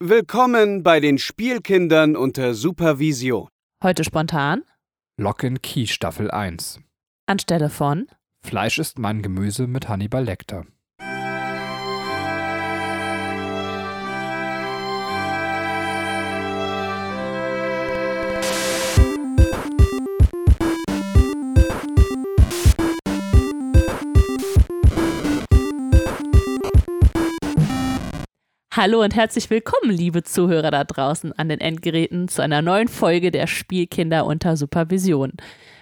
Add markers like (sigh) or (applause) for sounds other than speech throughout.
Willkommen bei den Spielkindern unter Supervision. Heute spontan. Lock and Key Staffel 1. Anstelle von Fleisch ist mein Gemüse mit Hannibal Lecter. Hallo und herzlich willkommen, liebe Zuhörer da draußen an den Endgeräten, zu einer neuen Folge der Spielkinder unter Supervision.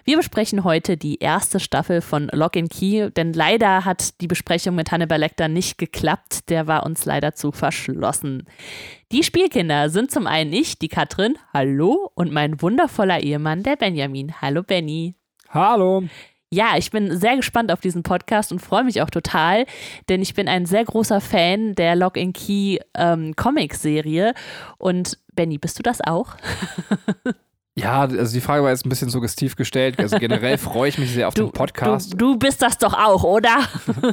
Wir besprechen heute die erste Staffel von Lock and Key, denn leider hat die Besprechung mit Hannibal Lecter nicht geklappt. Der war uns leider zu verschlossen. Die Spielkinder sind zum einen ich, die Katrin, hallo, und mein wundervoller Ehemann, der Benjamin. Hallo, Benny. Hallo. Ja, ich bin sehr gespannt auf diesen Podcast und freue mich auch total, denn ich bin ein sehr großer Fan der Lock and Key ähm, Comic-Serie. Und Benny, bist du das auch? (laughs) Ja, also die Frage war jetzt ein bisschen suggestiv gestellt. Also generell freue ich mich sehr auf Du, den Podcast. Du, du bist das doch auch, oder?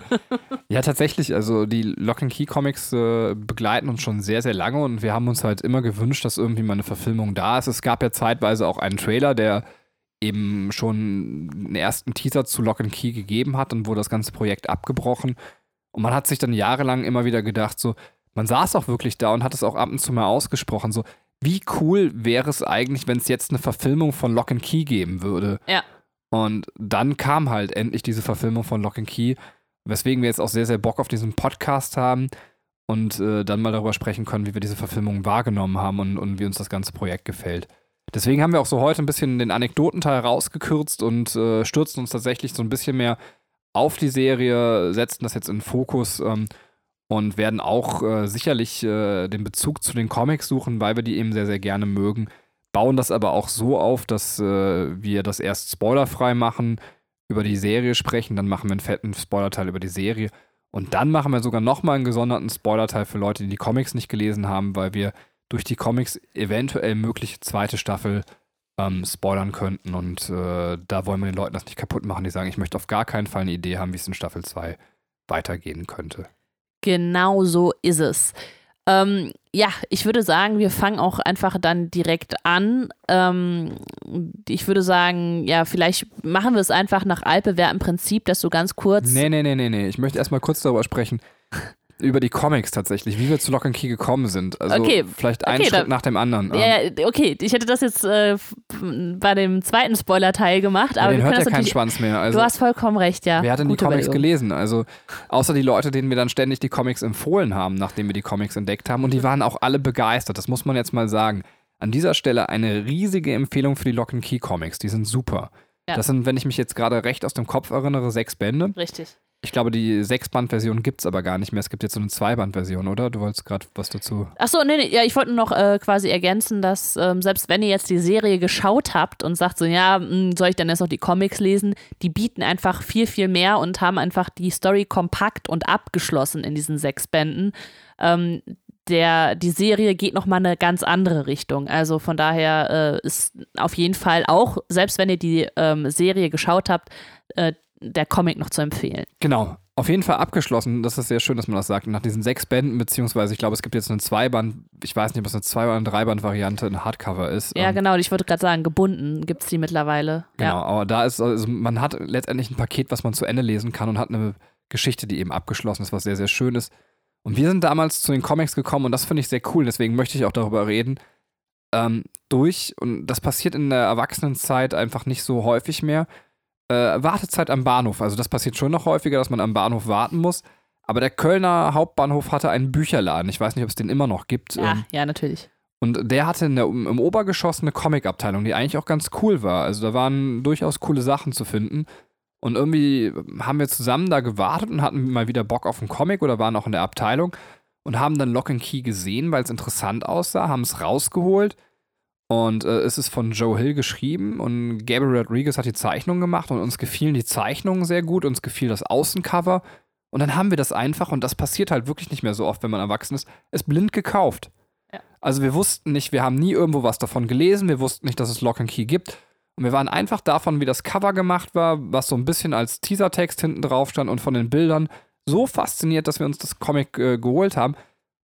(laughs) Ja, tatsächlich. Also die Lock and Key Comics äh, begleiten uns schon sehr, sehr lange und wir haben uns halt immer gewünscht, dass irgendwie mal eine Verfilmung da ist. Es gab ja zeitweise auch einen Trailer, der eben schon einen ersten Teaser zu Lock and Key gegeben hat und wurde das ganze Projekt abgebrochen. Und man hat sich dann jahrelang immer wieder gedacht, so, man saß auch wirklich da und hat es auch ab und zu mal ausgesprochen, so, wie cool wäre es eigentlich, wenn es jetzt eine Verfilmung von Lock and Key geben würde. Ja. Und dann kam halt endlich diese Verfilmung von Lock and Key, weswegen wir jetzt auch sehr, sehr Bock auf diesen Podcast haben und äh, dann mal darüber sprechen können, wie wir diese Verfilmung wahrgenommen haben und, und wie uns das ganze Projekt gefällt. Deswegen haben wir auch so heute ein bisschen den Anekdotenteil rausgekürzt und äh, stürzen uns tatsächlich so ein bisschen mehr auf die Serie, setzen das jetzt in Fokus ähm, und werden auch äh, sicherlich äh, den Bezug zu den Comics suchen, weil wir die eben sehr, sehr gerne mögen. Bauen das aber auch so auf, dass äh, wir das erst spoilerfrei machen, über die Serie sprechen, dann machen wir einen fetten Spoilerteil über die Serie und dann machen wir sogar nochmal einen gesonderten Spoilerteil für Leute, die die Comics nicht gelesen haben, weil wir durch die Comics eventuell mögliche zweite Staffel ähm, spoilern könnten. Und äh, da wollen wir den Leuten das nicht kaputt machen, die sagen, ich möchte auf gar keinen Fall eine Idee haben, wie es in Staffel 2 weitergehen könnte. Genau so ist es. Ähm, ja, ich würde sagen, wir fangen auch einfach dann direkt an. Ähm, ich würde sagen, ja, vielleicht machen wir es einfach nach altbewährtem Prinzip, dass du ganz kurz. Nee, nee, nee, nee, nee. Ich möchte erstmal kurz darüber sprechen. Über die Comics tatsächlich, wie wir zu Lock and Key gekommen sind. Also Okay, vielleicht einen okay, Schritt dann- nach dem anderen. Ähm, Ja, ja, okay, ich hätte das jetzt äh, bei dem zweiten Spoiler-Teil gemacht, aber den wir hört ja keinen. Schwanz mehr. Also, du hast vollkommen recht, ja. Wer hat denn die Gute Comics Überlegung. gelesen? Also, außer die Leute, denen wir dann ständig die Comics empfohlen haben, nachdem wir die Comics entdeckt haben. Und die waren auch alle begeistert. Das muss man jetzt mal sagen. An dieser Stelle eine riesige Empfehlung für die Lock and Key Comics. Die sind super. Ja. Das sind, wenn ich mich jetzt gerade recht aus dem Kopf erinnere, sechs Bände. Richtig. Ich glaube, die Sechs-Band-Version gibt es aber gar nicht mehr. Es gibt jetzt so eine Zwei-Band-Version, oder? Du wolltest gerade was dazu. Achso, nee, nee, ja, ich wollte noch äh, quasi ergänzen, dass ähm, selbst wenn ihr jetzt die Serie geschaut habt und sagt so, ja, mh, soll ich dann jetzt noch die Comics lesen, die bieten einfach viel, viel mehr und haben einfach die Story kompakt und abgeschlossen in diesen sechs Bänden. Ähm, der, die Serie geht nochmal eine ganz andere Richtung. Also von daher äh, ist auf jeden Fall auch, selbst wenn ihr die ähm, Serie geschaut habt, äh, der Comic noch zu empfehlen. Genau. Auf jeden Fall abgeschlossen. Das ist sehr schön, dass man das sagt. Nach diesen sechs Bänden, beziehungsweise ich glaube, es gibt jetzt eine Zweiband, ich weiß nicht, ob es eine Zwei- oder eine Dreiband-Variante, ein Hardcover ist. Ja, Ähm, genau, ich wollte gerade sagen, gebunden gibt es die mittlerweile. Genau, Ja. aber da ist, also man hat letztendlich ein Paket, was man zu Ende lesen kann und hat eine Geschichte, die eben abgeschlossen ist, was sehr, sehr schön ist. Und wir sind damals zu den Comics gekommen und das finde ich sehr cool, deswegen möchte ich auch darüber reden. Ähm, durch, und das passiert in der Erwachsenenzeit einfach nicht so häufig mehr. Äh, Wartezeit am Bahnhof, also das passiert schon noch häufiger, dass man am Bahnhof warten muss. Aber der Kölner Hauptbahnhof hatte einen Bücherladen. Ich weiß nicht, ob es den immer noch gibt. Ja, Ähm, ja, natürlich. und der hatte in der, im Obergeschoss eine Comic-Abteilung, die eigentlich auch ganz cool war. Also da waren durchaus coole Sachen zu finden. Und irgendwie haben wir zusammen da gewartet und hatten mal wieder Bock auf einen Comic oder waren auch in der Abteilung und haben dann Lock and Key gesehen, weil es interessant aussah, haben es rausgeholt. Und äh, es ist von Joe Hill geschrieben und Gabriel Rodriguez hat die Zeichnung gemacht und uns gefielen die Zeichnungen sehr gut, uns gefiel das Außencover. Und dann haben wir das einfach, und das passiert halt wirklich nicht mehr so oft, wenn man erwachsen ist, es blind gekauft. Also wir wussten nicht, wir haben nie irgendwo was davon gelesen, wir wussten nicht, dass es Lock and Key gibt. Und wir waren einfach davon, wie das Cover gemacht war, was so ein bisschen als Teasertext hinten drauf stand und von den Bildern so fasziniert, dass wir uns das Comic äh, geholt haben.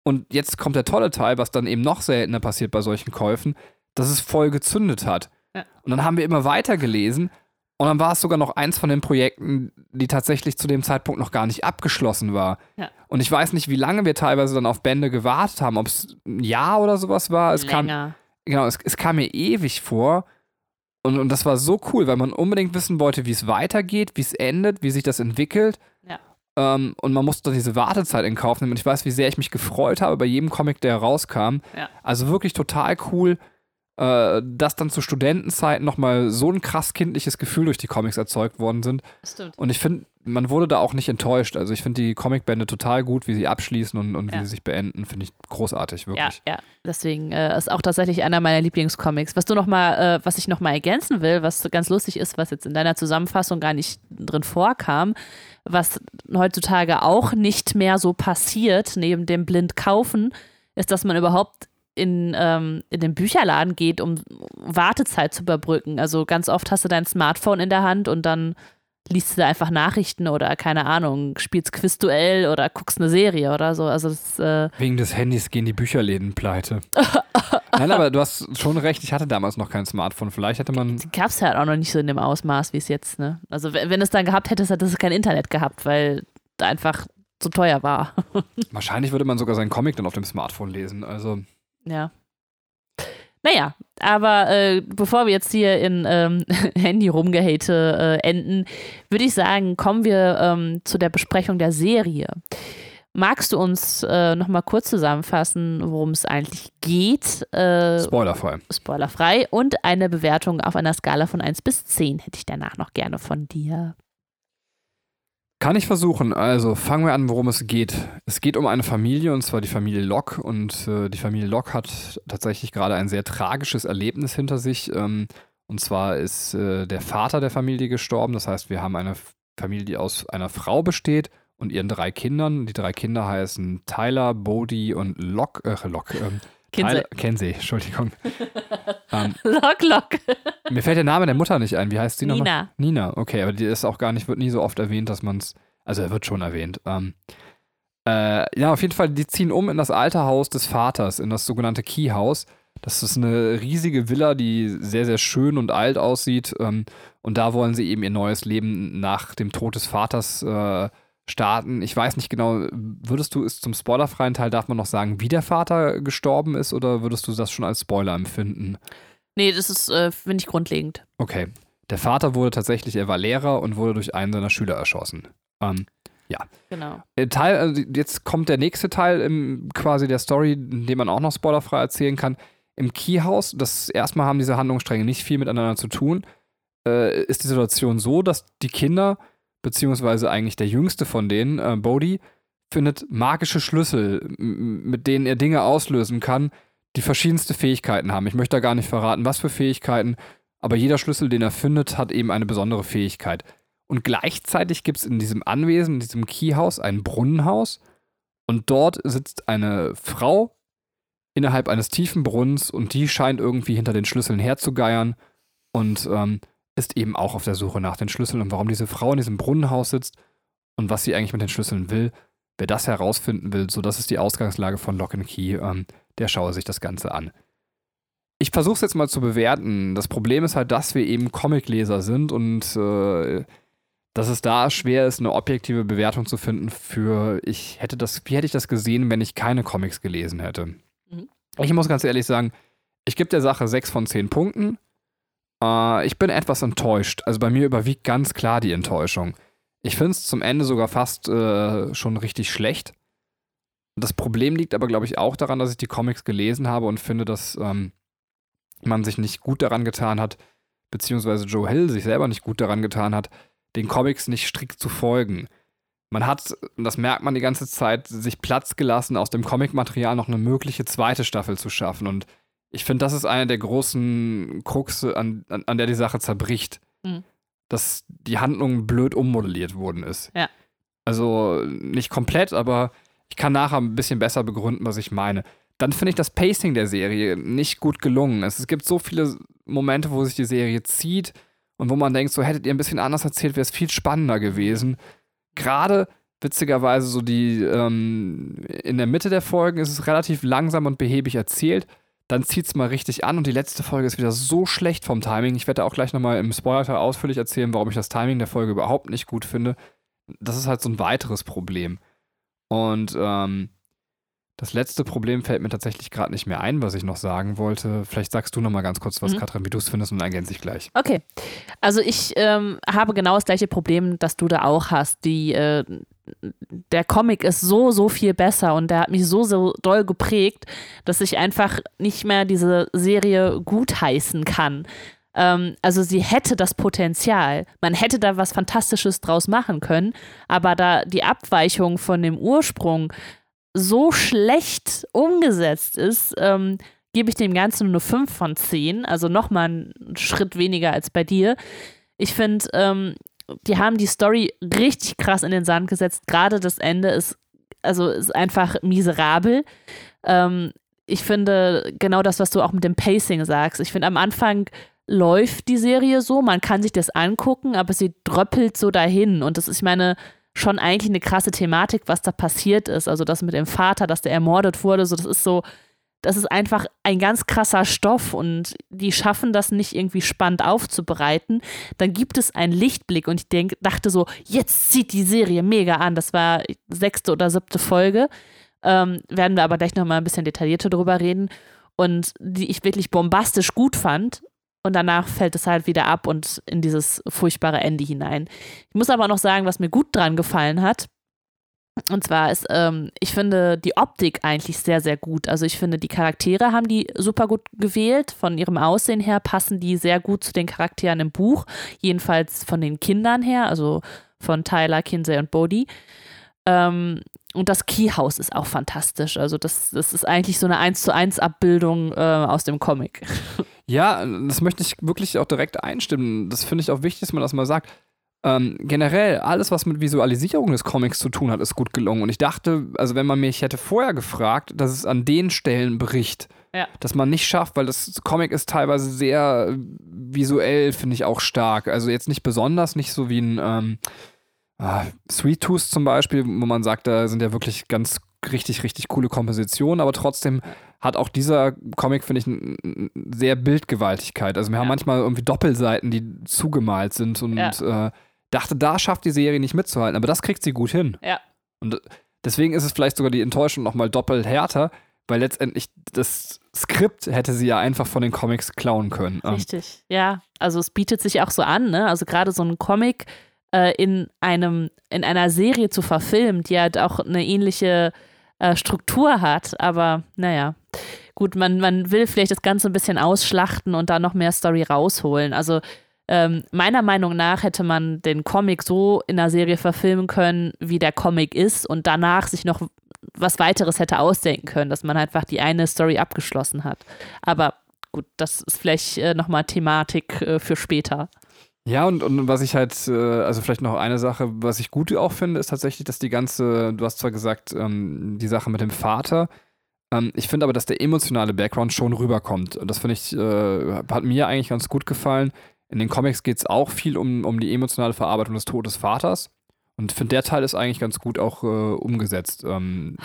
Und jetzt kommt der tolle Teil, was dann eben noch seltener passiert bei solchen Käufen, dass es voll gezündet hat. Ja. Und dann haben wir immer weiter gelesen und dann war es sogar noch eins von den Projekten, die tatsächlich zu dem Zeitpunkt noch gar nicht abgeschlossen war. Ja. Und ich weiß nicht, wie lange wir teilweise dann auf Bände gewartet haben, ob es ein Jahr oder sowas war. Es kam, Länger. genau, es, es kam mir ewig vor. Und, und das war so cool, weil man unbedingt wissen wollte, wie es weitergeht, wie es endet, wie sich das entwickelt. Ja. Ähm, und man musste diese Wartezeit in Kauf nehmen. Und ich weiß, wie sehr ich mich gefreut habe bei jedem Comic, der rauskam. Ja. Also wirklich total cool, äh, dass dann zu Studentenzeiten nochmal so ein krass kindliches Gefühl durch die Comics erzeugt worden sind. Stimmt. Und ich finde, man wurde da auch nicht enttäuscht. Also ich finde die Comicbände total gut, wie sie abschließen und, und wie Ja. sie sich beenden. Finde ich großartig, Ja, wirklich. ja. Deswegen äh, ist auch tatsächlich einer meiner Lieblingscomics. Was du noch mal, äh, was ich noch mal ergänzen will, was ganz lustig ist, was jetzt in deiner Zusammenfassung gar nicht drin vorkam, was heutzutage auch nicht mehr so passiert, neben dem blind kaufen, ist, dass man überhaupt in, ähm, in den Bücherladen geht, um Wartezeit zu überbrücken. Also ganz oft hast du dein Smartphone in der Hand und dann liest du da einfach Nachrichten oder keine Ahnung, spielst Quizduell oder guckst eine Serie oder so. Also das äh, Wegen des Handys gehen die Bücherläden pleite. (laughs) Nein, aber du hast schon recht, ich hatte damals noch kein Smartphone. Vielleicht hätte man. gab es halt auch noch nicht so in dem Ausmaß, wie es jetzt, ne? Also wenn wenn es dann gehabt hättest, hättest du kein Internet gehabt, weil da einfach zu teuer war. (laughs) Wahrscheinlich würde man sogar seinen Comic dann auf dem Smartphone lesen. Also. Ja. Naja, aber äh, bevor wir jetzt hier in ähm, (laughs) Handy-Rumgehate äh, enden, würde ich sagen, kommen wir ähm, zu der Besprechung der Serie. Magst du uns äh, nochmal kurz zusammenfassen, worum es eigentlich geht? Äh, Spoilerfrei. spoilerfrei und eine Bewertung auf einer Skala von 1 bis 10 hätte ich danach noch gerne von dir. Kann ich versuchen. Also fangen wir an, worum es geht. Es geht um eine Familie, und zwar die Familie Locke. Und äh, die Familie Locke hat tatsächlich gerade ein sehr tragisches Erlebnis hinter sich. Ähm, und zwar ist äh, der Vater der Familie gestorben. Das heißt, wir haben eine Familie, die aus einer Frau besteht und ihren drei Kindern. Die drei Kinder heißen Tyler, Bodie und Locke. Äh, Locke. Ähm, Kinsey. Kenzie, Entschuldigung. (laughs) ähm, Lock, lock. mir fällt der Name der Mutter nicht ein. Wie heißt sie nochmal? Nina. Nina, okay, aber die ist auch gar nicht, wird nie so oft erwähnt, dass man es, also er wird schon erwähnt. Ähm, äh, ja, auf jeden Fall, die ziehen um in das alte Haus des Vaters, in das sogenannte Key House. Das ist eine riesige Villa, die sehr, sehr schön und alt aussieht. Ähm, und da wollen sie eben ihr neues Leben nach dem Tod des Vaters äh, starten. Ich weiß nicht genau, würdest du es zum spoilerfreien Teil, darf man noch sagen, wie der Vater gestorben ist, oder würdest du das schon als Spoiler empfinden? Nee, das ist, äh, finde ich, grundlegend. Okay. Der Vater wurde tatsächlich, er war Lehrer und wurde durch einen seiner Schüler erschossen. Ähm, Genau. äh, Teil, also jetzt kommt der nächste Teil im, quasi der Story, in dem man auch noch spoilerfrei erzählen kann. Im Keyhouse, das erstmal haben diese Handlungsstränge nicht viel miteinander zu tun, äh, ist die Situation so, dass die Kinder, beziehungsweise eigentlich der jüngste von denen, äh, Bodhi, findet magische Schlüssel, mit denen er Dinge auslösen kann, die verschiedenste Fähigkeiten haben. Ich möchte da gar nicht verraten, was für Fähigkeiten, aber jeder Schlüssel, den er findet, hat eben eine besondere Fähigkeit. Und gleichzeitig gibt es in diesem Anwesen, in diesem Keyhaus, ein Brunnenhaus. Und dort sitzt eine Frau innerhalb eines tiefen Brunnens und die scheint irgendwie hinter den Schlüsseln herzugeiern und ähm, ist eben auch auf der Suche nach den Schlüsseln. Und warum diese Frau in diesem Brunnenhaus sitzt und was sie eigentlich mit den Schlüsseln will, wer das herausfinden will, so das ist die Ausgangslage von Lock and Key, ähm, der schaue sich das Ganze an. Ich versuche es jetzt mal zu bewerten. Das Problem ist halt, dass wir eben Comicleser sind und äh, dass es da schwer ist, eine objektive Bewertung zu finden für, ich hätte das, wie hätte ich das gesehen, wenn ich keine Comics gelesen hätte. Mhm. Ich muss ganz ehrlich sagen, ich gebe der Sache 6 von 10 Punkten. Äh, ich bin etwas enttäuscht. Also bei mir überwiegt ganz klar die Enttäuschung. Ich finde es zum Ende sogar fast äh, schon richtig schlecht. Das Problem liegt aber, glaube ich, auch daran, dass ich die Comics gelesen habe und finde, dass ähm, man sich nicht gut daran getan hat, beziehungsweise Joe Hill sich selber nicht gut daran getan hat, den Comics nicht strikt zu folgen. Man hat, das merkt man die ganze Zeit, sich Platz gelassen, aus dem Comicmaterial noch eine mögliche zweite Staffel zu schaffen. Und ich finde, das ist eine der großen Kruxe, an, an, an der die Sache zerbricht. Mhm. Dass die Handlung blöd ummodelliert worden ist. Ja. Also nicht komplett, aber ich kann nachher ein bisschen besser begründen, was ich meine. Dann finde ich das Pacing der Serie nicht gut gelungen. Es, es gibt so viele Momente, wo sich die Serie zieht und wo man denkt, so hättet ihr ein bisschen anders erzählt, wäre es viel spannender gewesen. Gerade witzigerweise so die, ähm, in der Mitte der Folgen ist es relativ langsam und behäbig erzählt. Dann zieht es mal richtig an und die letzte Folge ist wieder so schlecht vom Timing. Ich werde auch gleich nochmal im Spoiler ausführlich erzählen, warum ich das Timing der Folge überhaupt nicht gut finde. Das ist halt so ein weiteres Problem. Und ähm, das letzte Problem fällt mir tatsächlich gerade nicht mehr ein, was ich noch sagen wollte. Vielleicht sagst du noch mal ganz kurz was, mhm. Katrin, wie du es findest und dann ergänze ich gleich. Okay. Also ich ähm, habe genau das gleiche Problem, das du da auch hast. Die, äh, der Comic ist so, so viel besser und der hat mich so, so doll geprägt, dass ich einfach nicht mehr diese Serie gutheißen kann. Ähm, also sie hätte das Potenzial. Man hätte da was Fantastisches draus machen können, aber da die Abweichung von dem Ursprung so schlecht umgesetzt ist, ähm, gebe ich dem Ganzen nur 5 von 10, also nochmal einen Schritt weniger als bei dir. Ich finde, ähm, die haben die Story richtig krass in den Sand gesetzt. Gerade das Ende ist, also ist einfach miserabel. Ähm, ich finde genau das, was du auch mit dem Pacing sagst. Ich finde, am Anfang läuft die Serie so, man kann sich das angucken, aber sie dröppelt so dahin. Und das ist, ich meine, schon eigentlich eine krasse Thematik, was da passiert ist. Also das mit dem Vater, dass der ermordet wurde, so das ist so, das ist einfach ein ganz krasser Stoff und die schaffen das nicht irgendwie spannend aufzubereiten. Dann gibt es einen Lichtblick und ich denk, dachte so, jetzt zieht die Serie mega an. Das war sechste oder siebte Folge. Ähm, werden wir aber gleich nochmal ein bisschen detaillierter drüber reden. Und die ich wirklich bombastisch gut fand. Und danach fällt es halt wieder ab und in dieses furchtbare Ende hinein. Ich muss aber noch sagen, was mir gut dran gefallen hat. Und zwar ist, ähm, ich finde die Optik eigentlich sehr, sehr gut. Also ich finde, die Charaktere haben die super gut gewählt. Von ihrem Aussehen her passen die sehr gut zu den Charakteren im Buch. Jedenfalls von den Kindern her, also von Tyler, Kinsey und Bodhi. Ähm, und das Keyhouse ist auch fantastisch. Also das, das ist eigentlich so eine 1 zu 1 Abbildung äh, aus dem Comic. (laughs) Ja, das möchte ich wirklich auch direkt einstimmen. Das finde ich auch wichtig, dass man das mal sagt. Ähm, generell, alles, was mit Visualisierung des Comics zu tun hat, ist gut gelungen. Und ich dachte, also wenn man mich hätte vorher gefragt, dass es an den Stellen bricht, ja. dass man nicht schafft, weil das Comic ist teilweise sehr visuell, finde ich auch stark. Also jetzt nicht besonders, nicht so wie ein ähm, ah, Sweet Tooth zum Beispiel, wo man sagt, da sind ja wirklich ganz richtig, richtig coole Kompositionen, aber trotzdem hat auch dieser Comic, finde ich, sehr Bildgewaltigkeit. Also wir ja. haben manchmal irgendwie Doppelseiten, die zugemalt sind und ja. äh, dachte, da schafft die Serie nicht mitzuhalten, aber das kriegt sie gut hin. Ja. Und deswegen ist es vielleicht sogar die Enttäuschung nochmal doppelt härter, weil letztendlich das Skript hätte sie ja einfach von den Comics klauen können. Ähm. Richtig, ja. Also es bietet sich auch so an, ne? Also gerade so ein Comic äh, in einem, in einer Serie zu verfilmen, die halt auch eine ähnliche äh, Struktur hat. Aber naja, gut, man, man will vielleicht das Ganze ein bisschen ausschlachten und da noch mehr Story rausholen. Also ähm, meiner Meinung nach hätte man den Comic so in der Serie verfilmen können, wie der Comic ist und danach sich noch was weiteres hätte ausdenken können, dass man einfach die eine Story abgeschlossen hat. Aber gut, das ist vielleicht äh, nochmal Thematik äh, für später. Ja, und, und was ich halt, äh, also vielleicht noch eine Sache, was ich gut auch finde, ist tatsächlich, dass die ganze, du hast zwar gesagt, ähm, die Sache mit dem Vater, ähm, ich finde aber, dass der emotionale Background schon rüberkommt. Und das finde ich, äh, hat mir eigentlich ganz gut gefallen. In den Comics geht es auch viel um, um die emotionale Verarbeitung des Todes des Vaters. Und ich finde, der Teil ist eigentlich ganz gut auch äh, umgesetzt. Ähm,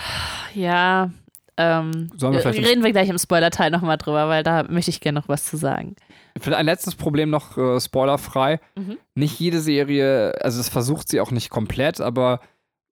ja, ähm, wir reden wir gleich im Spoiler-Teil nochmal drüber, weil da möchte ich gerne noch was zu sagen. Vielleicht ein letztes Problem noch, äh, spoilerfrei. Mhm. Nicht jede Serie, also es versucht sie auch nicht komplett, aber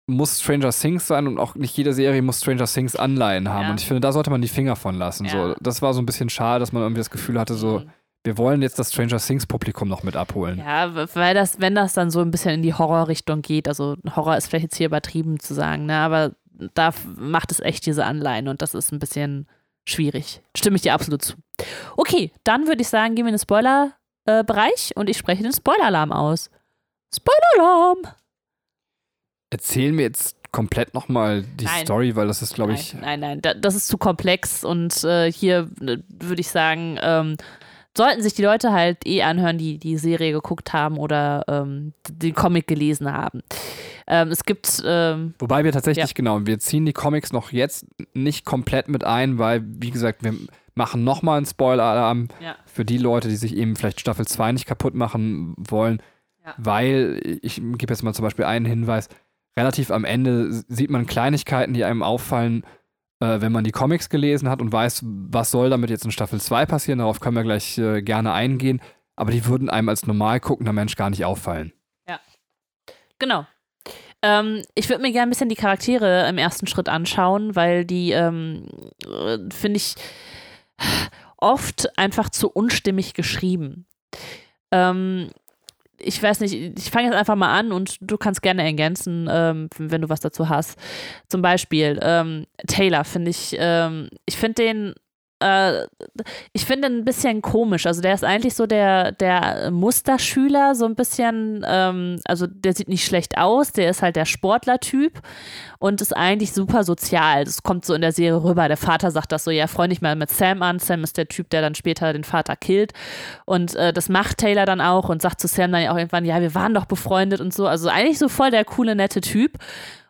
muss Stranger Things sein und auch nicht jede Serie muss Stranger Things Anleihen haben. Ja. Und ich finde, da sollte man die Finger von lassen. Ja. So, das war so ein bisschen schade, dass man irgendwie das Gefühl hatte, so, mhm. Wir wollen jetzt das Stranger Things-Publikum noch mit abholen. Ja, weil das, wenn das dann so ein bisschen in die Horrorrichtung geht, also Horror ist vielleicht jetzt hier übertrieben zu sagen, ne, aber da macht es echt diese Anleihen und das ist ein bisschen schwierig. Stimme ich dir absolut zu. Okay, dann würde ich sagen, gehen wir in den Spoiler-Bereich äh, und ich spreche den Spoiler-Alarm aus. Spoiler-Alarm! Erzählen wir jetzt komplett nochmal die nein. Story, weil das ist, glaube ich. Nein, nein, nein, das ist zu komplex und äh, hier äh, würde ich sagen, ähm, sollten sich die Leute halt eh anhören, die die Serie geguckt haben oder ähm, den Comic gelesen haben. Ähm, es gibt. Ähm, Wobei wir tatsächlich, ja. genau, wir ziehen die Comics noch jetzt nicht komplett mit ein, weil, wie gesagt, wir machen nochmal einen Spoiler-Alarm ja. für die Leute, die sich eben vielleicht Staffel 2 nicht kaputt machen wollen, ja. weil, ich gebe jetzt mal zum Beispiel einen Hinweis, relativ am Ende sieht man Kleinigkeiten, die einem auffallen, äh, wenn man die Comics gelesen hat und weiß, was soll damit jetzt in Staffel 2 passieren. Darauf können wir gleich äh, gerne eingehen. Aber die würden einem als normal guckender Mensch gar nicht auffallen. Ja. Genau. Ähm, ich würde mir gerne ein bisschen die Charaktere im ersten Schritt anschauen, weil die, ähm, äh, finde ich, oft einfach zu unstimmig geschrieben. Ähm, ich weiß nicht, ich fange jetzt einfach mal an und du kannst gerne ergänzen, ähm, wenn du was dazu hast. Zum Beispiel ähm, Taylor finde ich, ähm, ich finde den äh, ich finde ein bisschen komisch. Also der ist eigentlich so der, der Musterschüler, so ein bisschen, ähm, also der sieht nicht schlecht aus, der ist halt der Sportlertyp und ist eigentlich super sozial. Das kommt so in der Serie rüber. Der Vater sagt das so, ja, freue dich mal mit Sam an. Sam ist der Typ, der dann später den Vater killt. Und äh, das macht Taylor dann auch und sagt zu Sam dann ja auch irgendwann, ja, wir waren doch befreundet und so. Also eigentlich so voll der coole, nette Typ.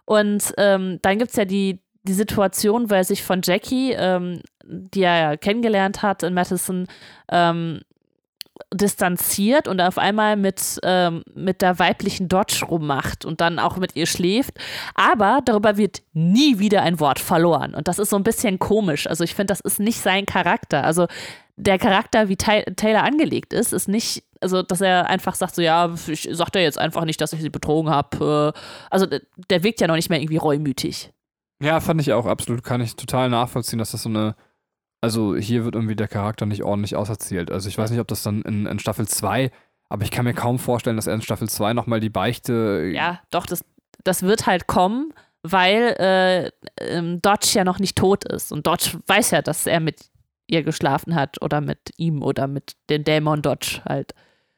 Und ähm, dann gibt es ja die, die Situation, wo er sich von Jackie, ähm, die er ja kennengelernt hat in Madison, ähm, distanziert und auf einmal mit, ähm, mit der weiblichen Dodge rummacht und dann auch mit ihr schläft. Aber darüber wird nie wieder ein Wort verloren. Und das ist so ein bisschen komisch. Also ich finde, das ist nicht sein Charakter. Also der Charakter, wie Taylor angelegt ist, ist nicht, also dass er einfach sagt, so ja, ich sag dir jetzt einfach nicht, dass ich sie betrogen habe. Äh, also der wirkt ja noch nicht mehr irgendwie reumütig. Ja, fand ich auch absolut, kann ich total nachvollziehen, dass das so eine, also hier wird irgendwie der Charakter nicht ordentlich auserzählt. Also ich weiß nicht, ob das dann in, in Staffel 2, aber ich kann mir kaum vorstellen, dass er in Staffel 2 nochmal die Beichte. Ja, doch, das, das wird halt kommen, weil äh, ähm, Dodge ja noch nicht tot ist. Und Dodge weiß ja, dass er mit ihr geschlafen hat oder mit ihm oder mit dem Dämon Dodge halt.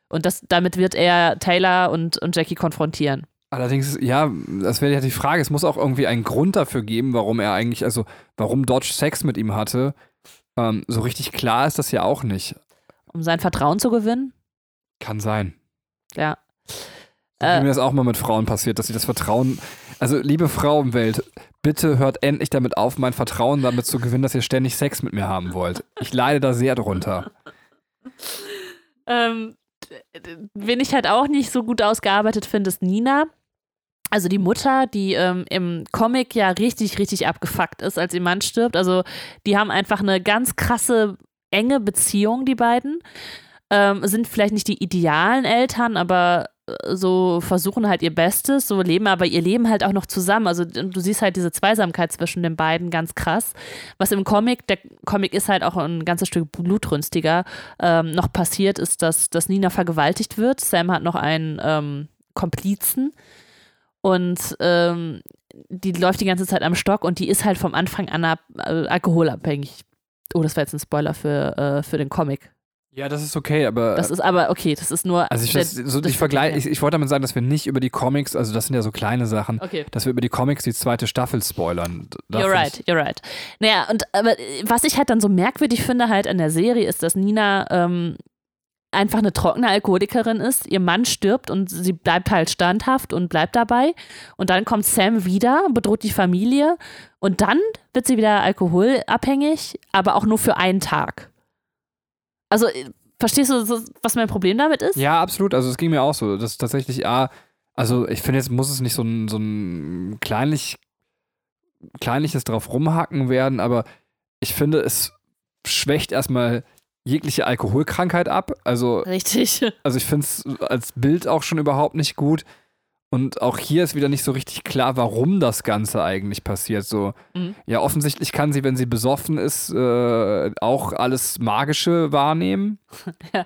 Und das, damit wird er Taylor und, und Jackie konfrontieren. Allerdings, ja, das wäre ja die Frage. Es muss auch irgendwie einen Grund dafür geben, warum er eigentlich, also warum Dodge Sex mit ihm hatte. Ähm, so richtig klar ist das ja auch nicht. Um sein Vertrauen zu gewinnen? Kann sein. Ja. Äh, mir das auch mal mit Frauen passiert, dass sie das Vertrauen. Also, liebe Frauenwelt, bitte hört endlich damit auf, mein Vertrauen damit zu gewinnen, dass ihr ständig Sex mit mir haben wollt. Ich leide da sehr drunter. ähm, wen ich halt auch nicht so gut ausgearbeitet finde, ist Nina also die Mutter, die ähm, im Comic ja richtig, richtig abgefuckt ist, als ihr Mann stirbt. Also die haben einfach eine ganz krasse, enge Beziehung, die beiden. Ähm, sind vielleicht nicht die idealen Eltern, aber äh, so versuchen halt ihr Bestes, so leben aber ihr Leben halt auch noch zusammen. Also du siehst halt diese Zweisamkeit zwischen den beiden ganz krass. Was im Comic, der Comic ist halt auch ein ganzes Stück blutrünstiger, ähm, noch passiert ist, dass, dass Nina vergewaltigt wird. Sam hat noch einen ähm, Komplizen und ähm, die läuft die ganze Zeit am Stock und die ist halt vom Anfang an ab, äh, alkoholabhängig. Oh, das war jetzt ein Spoiler für, äh, für den Comic. Ja, das ist okay, aber. Das ist aber okay, das ist nur. Also ich, das, so, ich vergleiche, ich, ich, wollte damit sagen, dass wir nicht über die Comics, also das sind ja so kleine Sachen, okay. dass wir über die Comics die zweite Staffel spoilern. Da you're right, you're right. Naja, und aber was ich halt dann so merkwürdig finde halt an der Serie ist, dass Nina ähm, einfach eine trockene Alkoholikerin ist, ihr Mann stirbt und sie bleibt halt standhaft und bleibt dabei. Und dann kommt Sam wieder, bedroht die Familie und dann wird sie wieder alkoholabhängig, aber auch nur für einen Tag. Also, äh, verstehst du, was mein Problem damit ist? Ja, absolut. Also, es ging mir auch so. Das ist tatsächlich, ah, also ich finde, jetzt muss es nicht so ein, so ein kleinlich, kleinliches drauf rumhacken werden, aber ich finde, es schwächt erstmal jegliche Alkoholkrankheit ab. Also, richtig. (laughs) Also ich finde es als Bild auch schon überhaupt nicht gut. Und auch hier ist wieder nicht so richtig klar, warum das Ganze eigentlich passiert. So, mhm. ja, offensichtlich kann sie, wenn sie besoffen ist, äh, auch alles Magische wahrnehmen. (laughs) ja.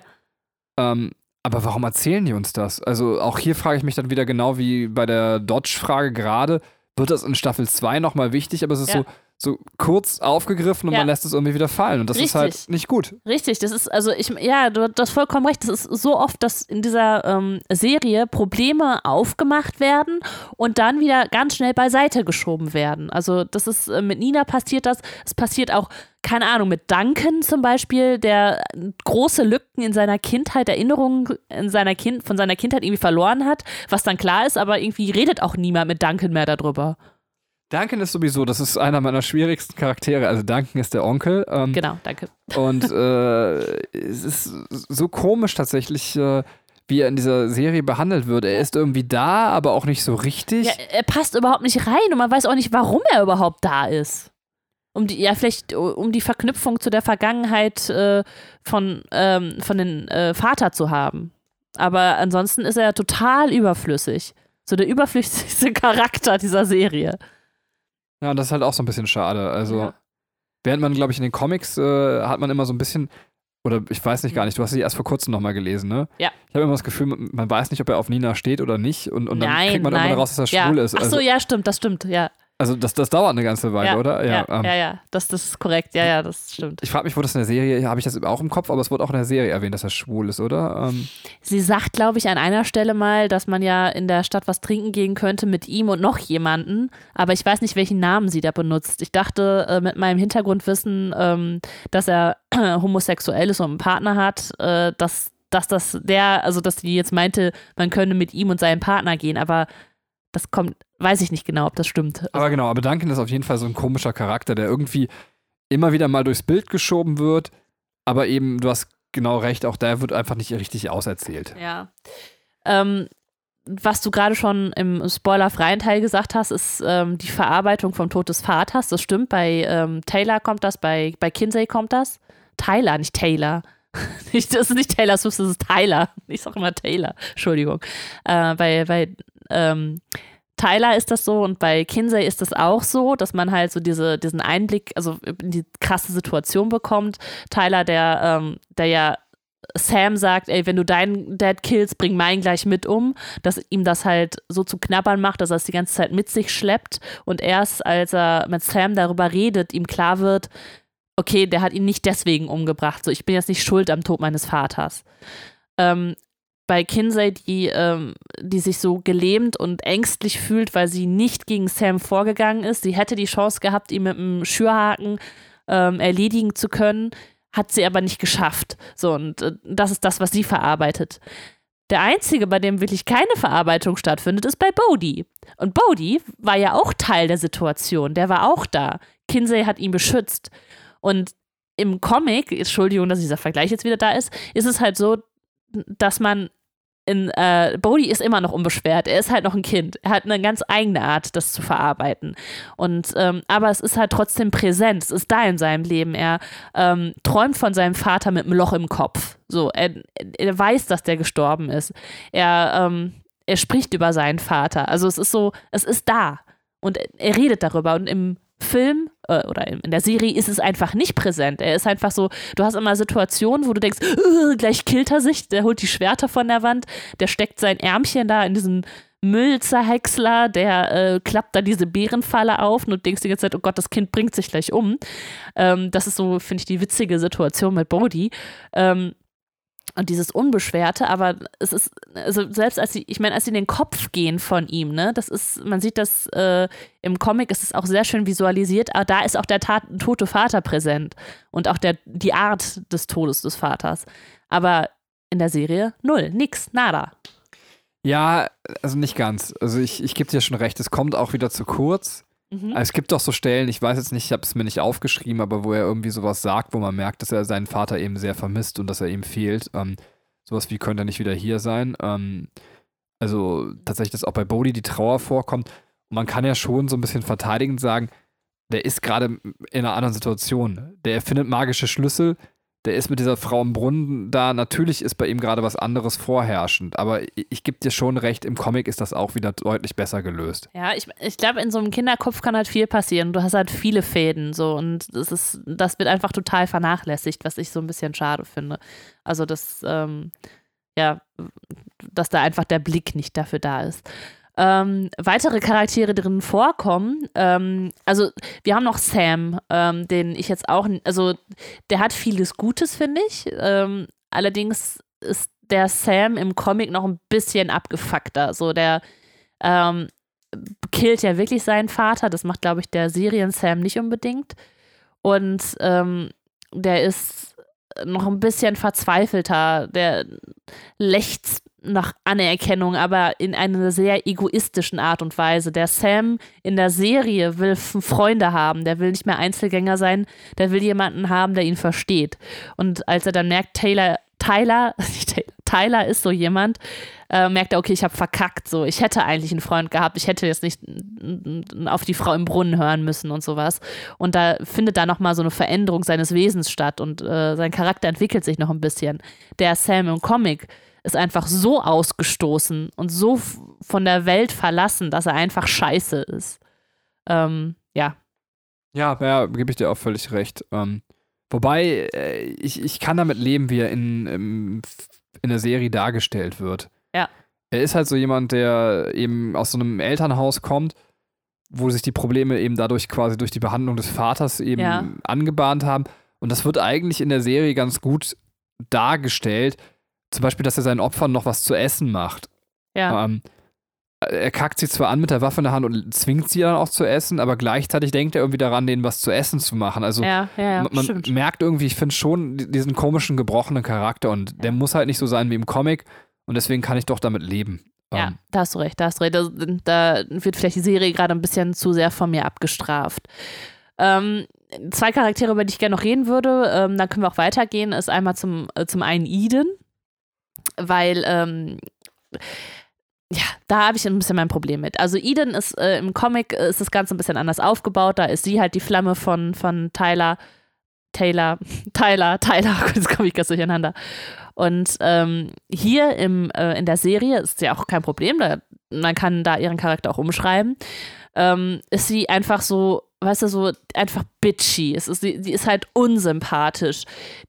Ähm, aber warum erzählen die uns das? Also auch hier frage ich mich dann wieder genau wie bei der Dodge-Frage gerade, wird das in Staffel 2 nochmal wichtig, aber es ist ja. so, so kurz aufgegriffen und ja. man lässt es irgendwie wieder fallen. Und das Richtig. ist halt nicht gut. Richtig, das ist, also ich, ja, du, hast vollkommen recht. Das ist so oft, dass in dieser ähm, Serie Probleme aufgemacht werden und dann wieder ganz schnell beiseite geschoben werden. Also das ist, äh, mit Nina passiert das, es passiert auch, keine Ahnung, mit Duncan zum Beispiel, der große Lücken in seiner Kindheit, Erinnerungen in seiner kind, von seiner Kindheit irgendwie verloren hat, was dann klar ist, aber irgendwie redet auch niemand mit Duncan mehr darüber. Duncan ist sowieso, das ist einer meiner schwierigsten Charaktere. Also Duncan ist der Onkel. Ähm, genau, danke. Und (laughs) äh, es ist so komisch tatsächlich, äh, wie er in dieser Serie behandelt wird. Er ist irgendwie da, aber auch nicht so richtig. Ja, er passt überhaupt nicht rein und man weiß auch nicht, warum er überhaupt da ist. Um die, ja, vielleicht um die Verknüpfung zu der Vergangenheit äh, von, ähm, von den äh, Vater zu haben. Aber ansonsten ist er total überflüssig. So der (laughs) überflüssigste Charakter dieser Serie. Ja, und das ist halt auch so ein bisschen schade. Also, Ja. während man, glaube ich, in den Comics äh, hat man immer so ein bisschen, oder ich weiß nicht gar nicht, du hast sie erst vor kurzem nochmal gelesen, ne? Ja. Ich habe immer das Gefühl, man- weiß nicht, ob er auf Nina steht oder nicht. Und, und dann nein, kriegt man nein. irgendwann raus, dass er ja. schwul ist. Ach so, Also, ja, stimmt, das stimmt, ja. Also das, das dauert eine ganze Weile, ja, oder? Ja, ähm, ja, ja, das, das ist korrekt. Ja, ja, das stimmt. Ich frage mich, wurde das in der Serie, habe ich das auch im Kopf, aber es wurde auch in der Serie erwähnt, dass er schwul ist, oder? Ähm, Sie sagt, glaube ich, an einer Stelle mal, dass man ja in der Stadt was trinken gehen könnte mit ihm und noch jemanden, aber ich weiß nicht, welchen Namen sie da benutzt. Ich dachte äh, mit meinem Hintergrundwissen, ähm, dass er (clears throat) homosexuell ist und einen Partner hat, äh, dass, dass das der, also dass die jetzt meinte, man könne mit ihm und seinem Partner gehen, aber das kommt, weiß ich nicht genau, ob das stimmt. aber genau, aber Duncan ist auf jeden Fall so ein komischer Charakter, der irgendwie immer wieder mal durchs Bild geschoben wird, aber eben, du hast genau recht, auch der wird einfach nicht richtig auserzählt. Ja. Ähm, was du gerade schon im spoilerfreien Teil gesagt hast, ist ähm, die Verarbeitung vom Tod des Vaters. Das stimmt. Bei ähm, Taylor kommt das, bei, bei Kinsey kommt das. Tyler, nicht Taylor. (laughs) Das ist nicht Taylor Swift, das ist Tyler. Ich sag immer Taylor. Entschuldigung. Äh, bei bei ähm, Tyler ist das so und bei Kinsey ist das auch so, dass man halt so diese, diesen Einblick, also in die krasse Situation bekommt. Tyler, der, ähm, der ja Sam sagt, ey, wenn du deinen Dad killst, bring meinen gleich mit um, dass ihm das halt so zu knabbern macht, dass er es die ganze Zeit mit sich schleppt und erst als er mit Sam darüber redet, ihm klar wird, okay, der hat ihn nicht deswegen umgebracht, so ich bin jetzt nicht schuld am Tod meines Vaters. Ähm, bei Kinsey, die, ähm, die sich so gelähmt und ängstlich fühlt, weil sie nicht gegen Sam vorgegangen ist. Sie hätte die Chance gehabt, ihn mit einem Schürhaken ähm, erledigen zu können, hat sie aber nicht geschafft. So, und äh, das ist das, was sie verarbeitet. Der einzige, bei dem wirklich keine Verarbeitung stattfindet, ist bei Bodhi. Und Bodhi war ja auch Teil der Situation. Der war auch da. Kinsey hat ihn beschützt. Und im Comic, Entschuldigung, dass dieser Vergleich jetzt wieder da ist, ist es halt so, dass man in äh, Bodhi ist immer noch unbeschwert. Er ist halt noch ein Kind. Er hat eine ganz eigene Art, das zu verarbeiten. Und ähm, aber es ist halt trotzdem präsent. Es ist da in seinem Leben. Er ähm, träumt von seinem Vater mit einem Loch im Kopf. So, er, er weiß, dass der gestorben ist. Er, ähm, er spricht über seinen Vater. Also es ist so, es ist da. Und er redet darüber. Und im Film äh, oder in der Serie ist es einfach nicht präsent. Er ist einfach so, du hast immer Situationen, wo du denkst, "Ugh, gleich killt er sich, der holt die Schwerter von der Wand, der steckt sein Ärmchen da in diesen Müllzerhäcksler, der äh, klappt da diese Bärenfalle auf und denkst die ganze Zeit, oh Gott, das Kind bringt sich gleich um. Ähm, das ist so, finde ich, die witzige Situation mit Bodhi. Ähm, und dieses Unbeschwerte, aber es ist, also selbst als sie, ich meine, als sie in den Kopf gehen von ihm, ne, das ist, man sieht das äh, im Comic, ist es auch sehr schön visualisiert, aber da ist auch der Tat, tote Vater präsent und auch der, die Art des Todes des Vaters. Aber in der Serie null, nix, nada. Ja, also nicht ganz. Also ich, ich gebe dir schon recht, es kommt auch wieder zu kurz. Mhm. Es gibt doch so Stellen, ich weiß jetzt nicht, ich habe es mir nicht aufgeschrieben, aber wo er irgendwie sowas sagt, wo man merkt, dass er seinen Vater eben sehr vermisst und dass er ihm fehlt. Ähm, sowas wie könnte er nicht wieder hier sein. Ähm, also tatsächlich, dass auch bei Bodhi die Trauer vorkommt. Und man kann ja schon so ein bisschen verteidigend sagen, der ist gerade in einer anderen Situation. Der erfindet magische Schlüssel, der ist mit dieser Frau im Brunnen da. Natürlich ist bei ihm gerade was anderes vorherrschend, aber ich, ich gebe dir schon recht, im Comic ist das auch wieder deutlich besser gelöst. Ja, ich, ich glaube, in so einem Kinderkopf kann halt viel passieren. Du hast halt viele Fäden so und das ist, das wird einfach total vernachlässigt, was ich so ein bisschen schade finde. Also das, ähm, ja, dass da einfach der Blick nicht dafür da ist. Ähm, weitere Charaktere drin vorkommen. Ähm, also wir haben noch Sam, ähm, den ich jetzt auch, also der hat vieles Gutes, finde ich. Ähm, allerdings ist der Sam im Comic noch ein bisschen abgefuckter. So der ähm, killt ja wirklich seinen Vater. Das macht, glaube ich, der Serien-Sam nicht unbedingt. Und ähm, der ist noch ein bisschen verzweifelter. Der lechzt nach Anerkennung, aber in einer sehr egoistischen Art und Weise. Der Sam in der Serie will Freunde haben, der will nicht mehr Einzelgänger sein, der will jemanden haben, der ihn versteht. Und als er dann merkt, Taylor, Tyler, (laughs) Tyler ist so jemand, äh, merkt er, okay, ich habe verkackt, so, ich hätte eigentlich einen Freund gehabt, ich hätte jetzt nicht auf die Frau im Brunnen hören müssen und sowas. Und da findet da nochmal so eine Veränderung seines Wesens statt und äh, sein Charakter entwickelt sich noch ein bisschen. Der Sam im Comic ist einfach so ausgestoßen und so von der Welt verlassen, dass er einfach scheiße ist. Ähm, ja. Ja, ja, gebe ich dir auch völlig recht. Ähm, wobei, äh, ich, ich kann damit leben, wie er in, in, in der Serie dargestellt wird. Ja. Er ist halt so jemand, der eben aus so einem Elternhaus kommt, wo sich die Probleme eben dadurch quasi durch die Behandlung des Vaters eben Ja. angebahnt haben. Und das wird eigentlich in der Serie ganz gut dargestellt. Zum Beispiel, dass er seinen Opfern noch was zu essen macht. Ja. Ähm, er kackt sie zwar an mit der Waffe in der Hand und zwingt sie dann auch zu essen, aber gleichzeitig denkt er irgendwie daran, denen was zu essen zu machen. Also ja, ja, ja, man, stimmt. merkt irgendwie, ich finde schon di- diesen komischen, gebrochenen Charakter und der muss halt nicht so sein wie im Comic und deswegen kann ich doch damit leben. Ja, Ähm, da hast du recht, da hast du recht. Da, da wird vielleicht die Serie gerade ein bisschen zu sehr von mir abgestraft. Ähm, zwei Charaktere, über die ich gerne noch reden würde, ähm, dann können wir auch weitergehen, ist einmal zum, äh, zum einen Eden, weil ähm, ja, da habe ich ein bisschen mein Problem mit. Also Eden ist äh, im Comic ist das Ganze ein bisschen anders aufgebaut. Da ist sie halt die Flamme von, von Tyler, Taylor, (laughs) Tyler, Tyler, (laughs) jetzt komme ich ganz durcheinander. Und ähm, hier im, äh, in der Serie ist ja auch kein Problem, da, man kann da ihren Charakter auch umschreiben. Ähm, ist sie einfach so, weißt du, so einfach bitchy. Es ist, sie, sie ist halt unsympathisch.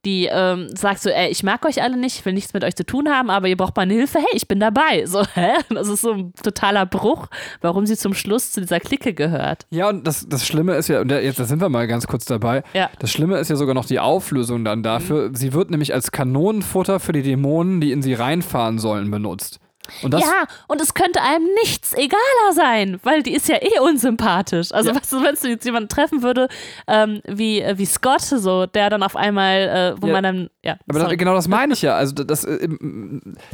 Die ähm, sagt so, ey, ich mag euch alle nicht, ich will nichts mit euch zu tun haben, aber ihr braucht meine Hilfe, hey, ich bin dabei. So, (laughs) hä? Das ist so ein totaler Bruch, warum sie zum Schluss zu dieser Clique gehört. Ja, und das, das Schlimme ist ja, und jetzt da sind wir mal ganz kurz dabei, Ja. das Schlimme ist ja sogar noch die Auflösung dann dafür. Sie wird nämlich als Kanonenfutter für die Dämonen, die in sie reinfahren sollen, benutzt. Und ja, und es könnte einem nichts egaler sein, weil die ist ja eh unsympathisch. Also, Ja. du, wenn du jetzt jemanden treffen würde, ähm, wie, äh, wie Scott, so, der dann auf einmal, äh, wo Ja. man dann, ja, aber das, genau das meine ich ja. Also das, äh,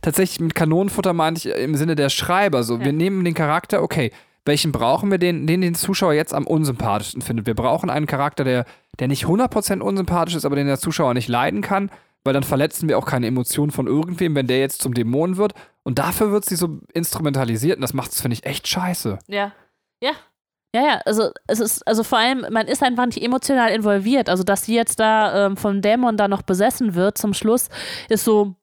tatsächlich mit Kanonenfutter meine ich im Sinne der Schreiber. So, wir Ja. nehmen den Charakter, okay, welchen brauchen wir, den, den den Zuschauer jetzt am unsympathischsten findet. Wir brauchen einen Charakter, der, der nicht 100% unsympathisch ist, aber den der Zuschauer nicht leiden kann, weil dann verletzen wir auch keine Emotionen von irgendwem, wenn der jetzt zum Dämon wird. Und dafür wird sie so instrumentalisiert und das macht es, finde ich, echt scheiße. Ja. Ja. Ja, ja, also es ist, also vor allem, man ist einfach nicht emotional involviert. Also, dass sie jetzt da ähm, vom Dämon da noch besessen wird zum Schluss, ist so,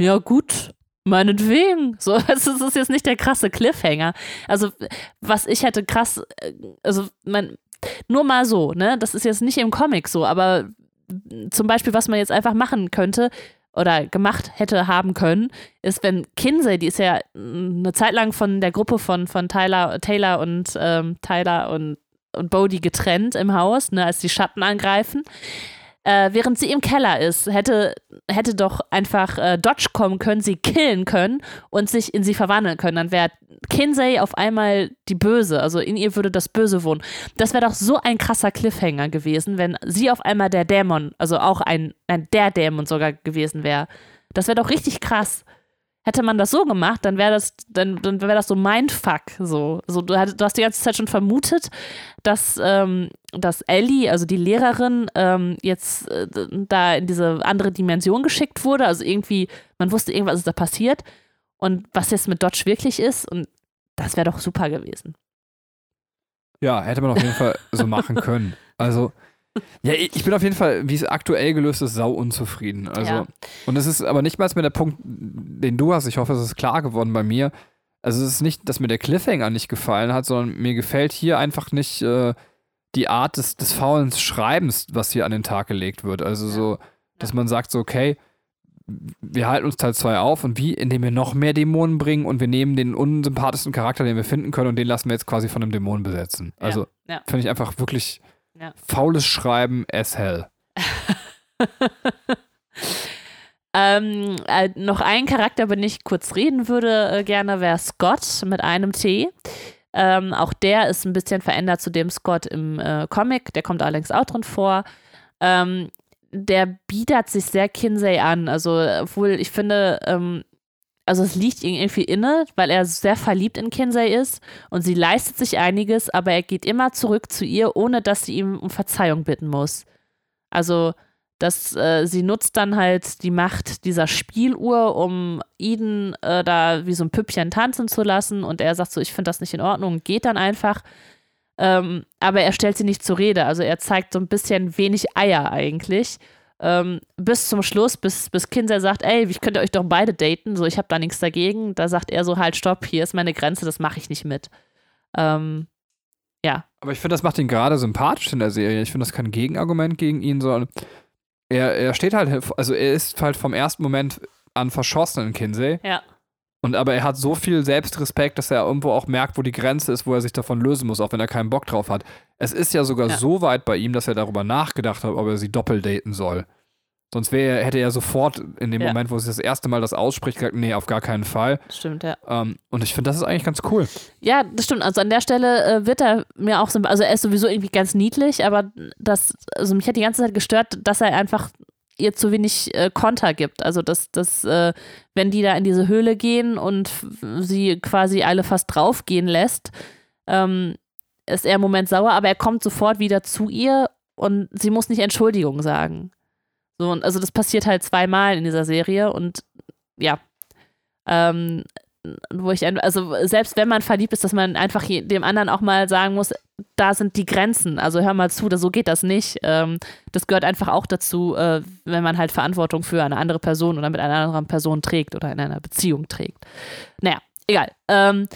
ja gut, meinetwegen. (laughs) So, es ist, jetzt nicht der krasse Cliffhanger. Also, was ich hätte krass, äh, also man, nur mal so, ne? Das ist jetzt nicht im Comic so, aber zum Beispiel, was man jetzt einfach machen könnte oder gemacht hätte haben können, ist, wenn Kinsey, die ist ja eine Zeit lang von der Gruppe von, von Tyler, Taylor und ähm, Tyler und, und Bodhi getrennt im Haus, ne, als die Schatten angreifen. Äh, während sie im Keller ist, hätte, hätte doch einfach äh, Dodge kommen können, sie killen können und sich in sie verwandeln können. Dann wäre Kinsey auf einmal die Böse, also in ihr würde das Böse wohnen. Das wäre doch so ein krasser Cliffhanger gewesen, wenn sie auf einmal der Dämon, also auch ein, ein der Dämon sogar gewesen wäre. Das wäre doch richtig krass. Hätte man das so gemacht, dann wäre das, dann, dann wäre das so Mindfuck. So. so du, hast, du hast die ganze Zeit schon vermutet, dass, ähm, dass Ellie, also die Lehrerin, ähm, jetzt äh, da in diese andere Dimension geschickt wurde. Also irgendwie, man wusste, irgendwas ist da passiert. Und was jetzt mit Dodge wirklich ist, und das wäre doch super gewesen. Ja, hätte man auf jeden Fall so machen können. Also, ja, ich bin auf jeden Fall, wie es aktuell gelöst ist, sau unzufrieden. Also, Ja. und es ist aber nicht mal mehr der Punkt, den du hast. Ich hoffe, es ist klar geworden bei mir. Also, es ist nicht, dass mir der Cliffhanger nicht gefallen hat, sondern mir gefällt hier einfach nicht äh, die Art des, des faulen Schreibens, was hier an den Tag gelegt wird. Also, so, dass man sagt, so, okay, wir halten uns Teil 2 auf und wie? Indem wir noch mehr Dämonen bringen und wir nehmen den unsympathischsten Charakter, den wir finden können und den lassen wir jetzt quasi von einem Dämon besetzen. Ja, Also ja. finde ich einfach wirklich Ja. faules Schreiben as hell. (laughs) Ähm, äh, noch ein Charakter, über den ich kurz reden würde, äh, gerne wäre Scott mit einem T. Ähm, auch der ist ein bisschen verändert zu dem Scott im äh, Comic, der kommt allerdings auch drin vor. Ähm, der biedert sich sehr Kinsey an. Also, obwohl ich finde, ähm, also es liegt irgendwie inne, weil er sehr verliebt in Kinsey ist und sie leistet sich einiges, aber er geht immer zurück zu ihr, ohne dass sie ihm um Verzeihung bitten muss. Also, dass äh, sie nutzt dann halt die Macht dieser Spieluhr, um Eden äh, da wie so ein Püppchen tanzen zu lassen. Und er sagt so, ich finde das nicht in Ordnung, geht dann einfach. Ähm, aber er stellt sie nicht zur Rede. Also er zeigt so ein bisschen wenig Eier eigentlich. Ähm, bis zum Schluss, bis, bis Kinsey sagt, ey, ich könnte euch doch beide daten, so ich habe da nichts dagegen. Da sagt er so, halt, stopp, hier ist meine Grenze, das mache ich nicht mit. Ähm, ja. Aber ich finde, das macht ihn gerade sympathisch in der Serie. Ich finde das kein Gegenargument gegen ihn, sondern er, er steht halt, also er ist halt vom ersten Moment an verschossen in Kinsey. Ja. Und aber er hat so viel Selbstrespekt, dass er irgendwo auch merkt, wo die Grenze ist, wo er sich davon lösen muss, auch wenn er keinen Bock drauf hat. Es ist ja sogar Ja. so weit bei ihm, dass er darüber nachgedacht hat, ob er sie doppelt daten soll. Sonst wäre, hätte er sofort in dem Ja. Moment, wo sie das erste Mal das ausspricht, gesagt, nee, auf gar keinen Fall. Stimmt, ja. Ähm, und ich finde, das ist eigentlich ganz cool. Ja, das stimmt. Also an der Stelle äh, wird er mir auch so, also er ist sowieso irgendwie ganz niedlich, aber das, also mich hat die ganze Zeit gestört, dass er einfach ihr zu wenig äh, Konter gibt. Also dass, dass äh, wenn die da in diese Höhle gehen und sie quasi alle fast draufgehen lässt, ähm, ist er im Moment sauer, aber er kommt sofort wieder zu ihr und sie muss nicht Entschuldigung sagen. So, und also das passiert halt zweimal in dieser Serie und ja. Ähm, wo ich, ein- also selbst wenn man verliebt ist, dass man einfach dem anderen auch mal sagen muss, da sind die Grenzen, also hör mal zu, so geht das nicht. Ähm, das gehört einfach auch dazu, äh, wenn man halt Verantwortung für eine andere Person oder mit einer anderen Person trägt oder in einer Beziehung trägt. Naja, egal. Ähm,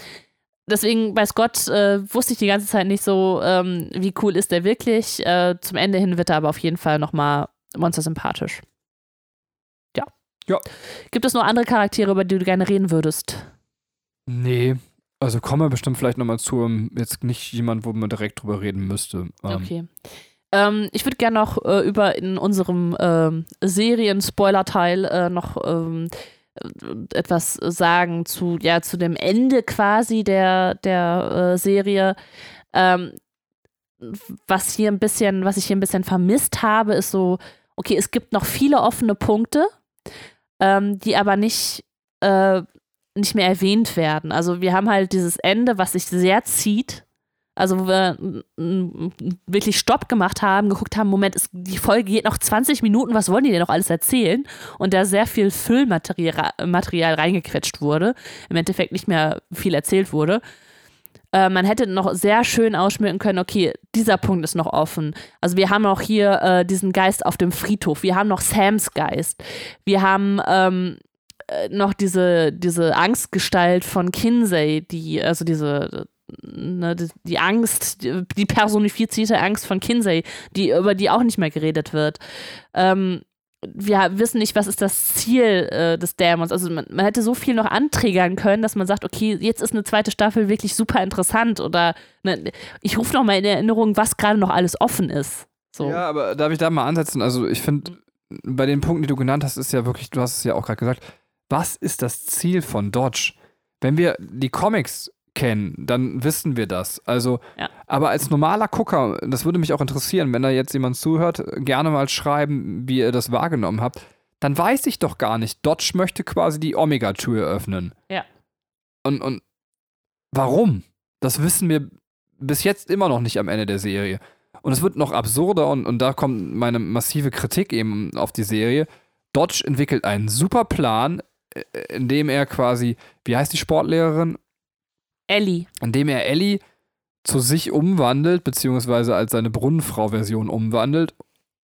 deswegen bei Scott äh, wusste ich die ganze Zeit nicht so, ähm, wie cool ist der wirklich. Äh, zum Ende hin wird er aber auf jeden Fall nochmal monstersympathisch. Ja. Ja. Gibt es noch andere Charaktere, über die du gerne reden würdest? Nee. Also kommen wir bestimmt vielleicht nochmal zu. ähm, Jetzt nicht jemand, wo man direkt drüber reden müsste. Ähm, Okay. Ähm, ich würde gerne noch äh, über in unserem ähm, Serien-Spoiler-Teil äh, noch ähm, äh, etwas sagen zu, ja, zu dem Ende quasi der, der äh, Serie. Was hier ein bisschen, was ich hier ein bisschen vermisst habe, ist so, okay, es gibt noch viele offene Punkte, die aber nicht, äh, nicht mehr erwähnt werden. Also wir haben halt dieses Ende, was sich sehr zieht. Also wo wir wirklich Stopp gemacht haben, geguckt haben, Moment, es, die Folge geht noch 20 Minuten, was wollen die denn noch alles erzählen? Und da sehr viel Füllmaterial Material reingequetscht wurde, im Endeffekt nicht mehr viel erzählt wurde. Äh, man hätte noch sehr schön ausschmücken können, okay, dieser Punkt ist noch offen. Also wir haben auch hier äh, diesen Geist auf dem Friedhof, wir haben noch Sams Geist, wir haben ähm, äh, noch diese, diese Angstgestalt von Kinsey, die, also diese ne, die, die Angst, die, die personifizierte Angst von Kinsey, die, über die auch nicht mehr geredet wird. Ähm, wir wissen nicht, was ist das Ziel äh, des Dämons. Also man, man hätte so viel noch anträgern können, dass man sagt, okay, jetzt ist eine zweite Staffel wirklich super interessant oder ne, ich rufe noch mal in Erinnerung, was gerade noch alles offen ist. So. Ja, aber darf ich da mal ansetzen? Also ich finde, bei den Punkten, die du genannt hast, ist ja wirklich, du hast es ja auch gerade gesagt, was ist das Ziel von Dodge? Wenn wir die Comics kennen, dann wissen wir das. Also, Ja. aber als normaler Gucker, das würde mich auch interessieren, wenn da jetzt jemand zuhört, gerne mal schreiben, wie ihr das wahrgenommen habt. Dann weiß ich doch gar nicht. Dodge möchte quasi die Omega-Tür öffnen. Ja. Und, und warum? Das wissen wir bis jetzt immer noch nicht am Ende der Serie. Und es wird noch absurder und, und da kommt meine massive Kritik eben auf die Serie. Dodge entwickelt einen super Plan, äh, in dem er quasi, wie heißt die Sportlehrerin? Ellie. In dem er Ellie zu sich umwandelt, beziehungsweise als seine Brunnenfrau-Version umwandelt.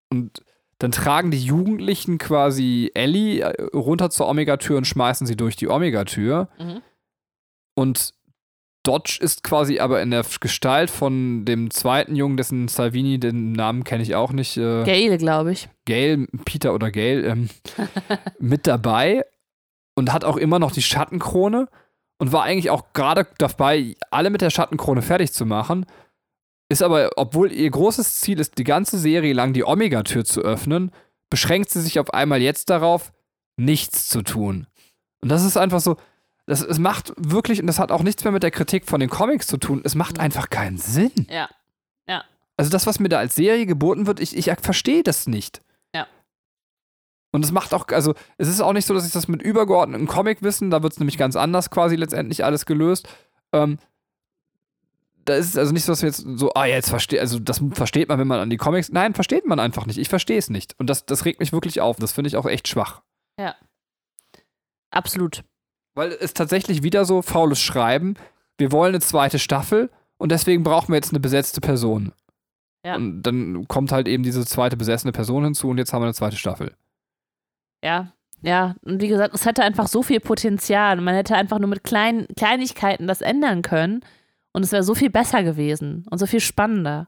Und dann tragen die Jugendlichen quasi Ellie äh, runter zur Omega-Tür und schmeißen sie durch die Omega-Tür. Mhm. Und Dodge ist quasi aber in der Gestalt von dem zweiten Jungen, dessen Salvini, den Namen kenne ich auch nicht, äh, Gail, glaube ich. Gail, Peter oder Gail, ähm, (laughs) mit dabei und hat auch immer noch die Schattenkrone und war eigentlich auch gerade dabei, alle mit der Schattenkrone fertig zu machen. Ist aber, obwohl ihr großes Ziel ist, die ganze Serie lang die Omega-Tür zu öffnen, beschränkt sie sich auf einmal jetzt darauf, nichts zu tun. Und das ist einfach so, das, es macht wirklich, und das hat auch nichts mehr mit der Kritik von den Comics zu tun, es macht einfach keinen Sinn. Ja. Also das, was mir da als Serie geboten wird, ich, ich verstehe das nicht. Ja. Und es macht auch, also es ist auch nicht so, dass ich das mit übergeordnetem Comic wissen, da wird es nämlich ganz anders quasi letztendlich alles gelöst. Ähm, da ist es also nicht so, dass wir jetzt so, ah, jetzt versteht, also das versteht man, wenn man an die Comics. Nein, versteht man einfach nicht. Ich verstehe es nicht. Und das, das regt mich wirklich auf. Das finde ich auch echt schwach. Ja. Absolut. Weil es tatsächlich wieder so faules Schreiben. Wir wollen eine zweite Staffel und deswegen brauchen wir jetzt eine besetzte Person. Ja. Und dann kommt halt eben diese zweite besessene Person hinzu und jetzt haben wir eine zweite Staffel. Ja. Ja, und wie gesagt, es hätte einfach so viel Potenzial. Man hätte einfach nur mit kleinen Kleinigkeiten das ändern können und es wäre so viel besser gewesen und so viel spannender.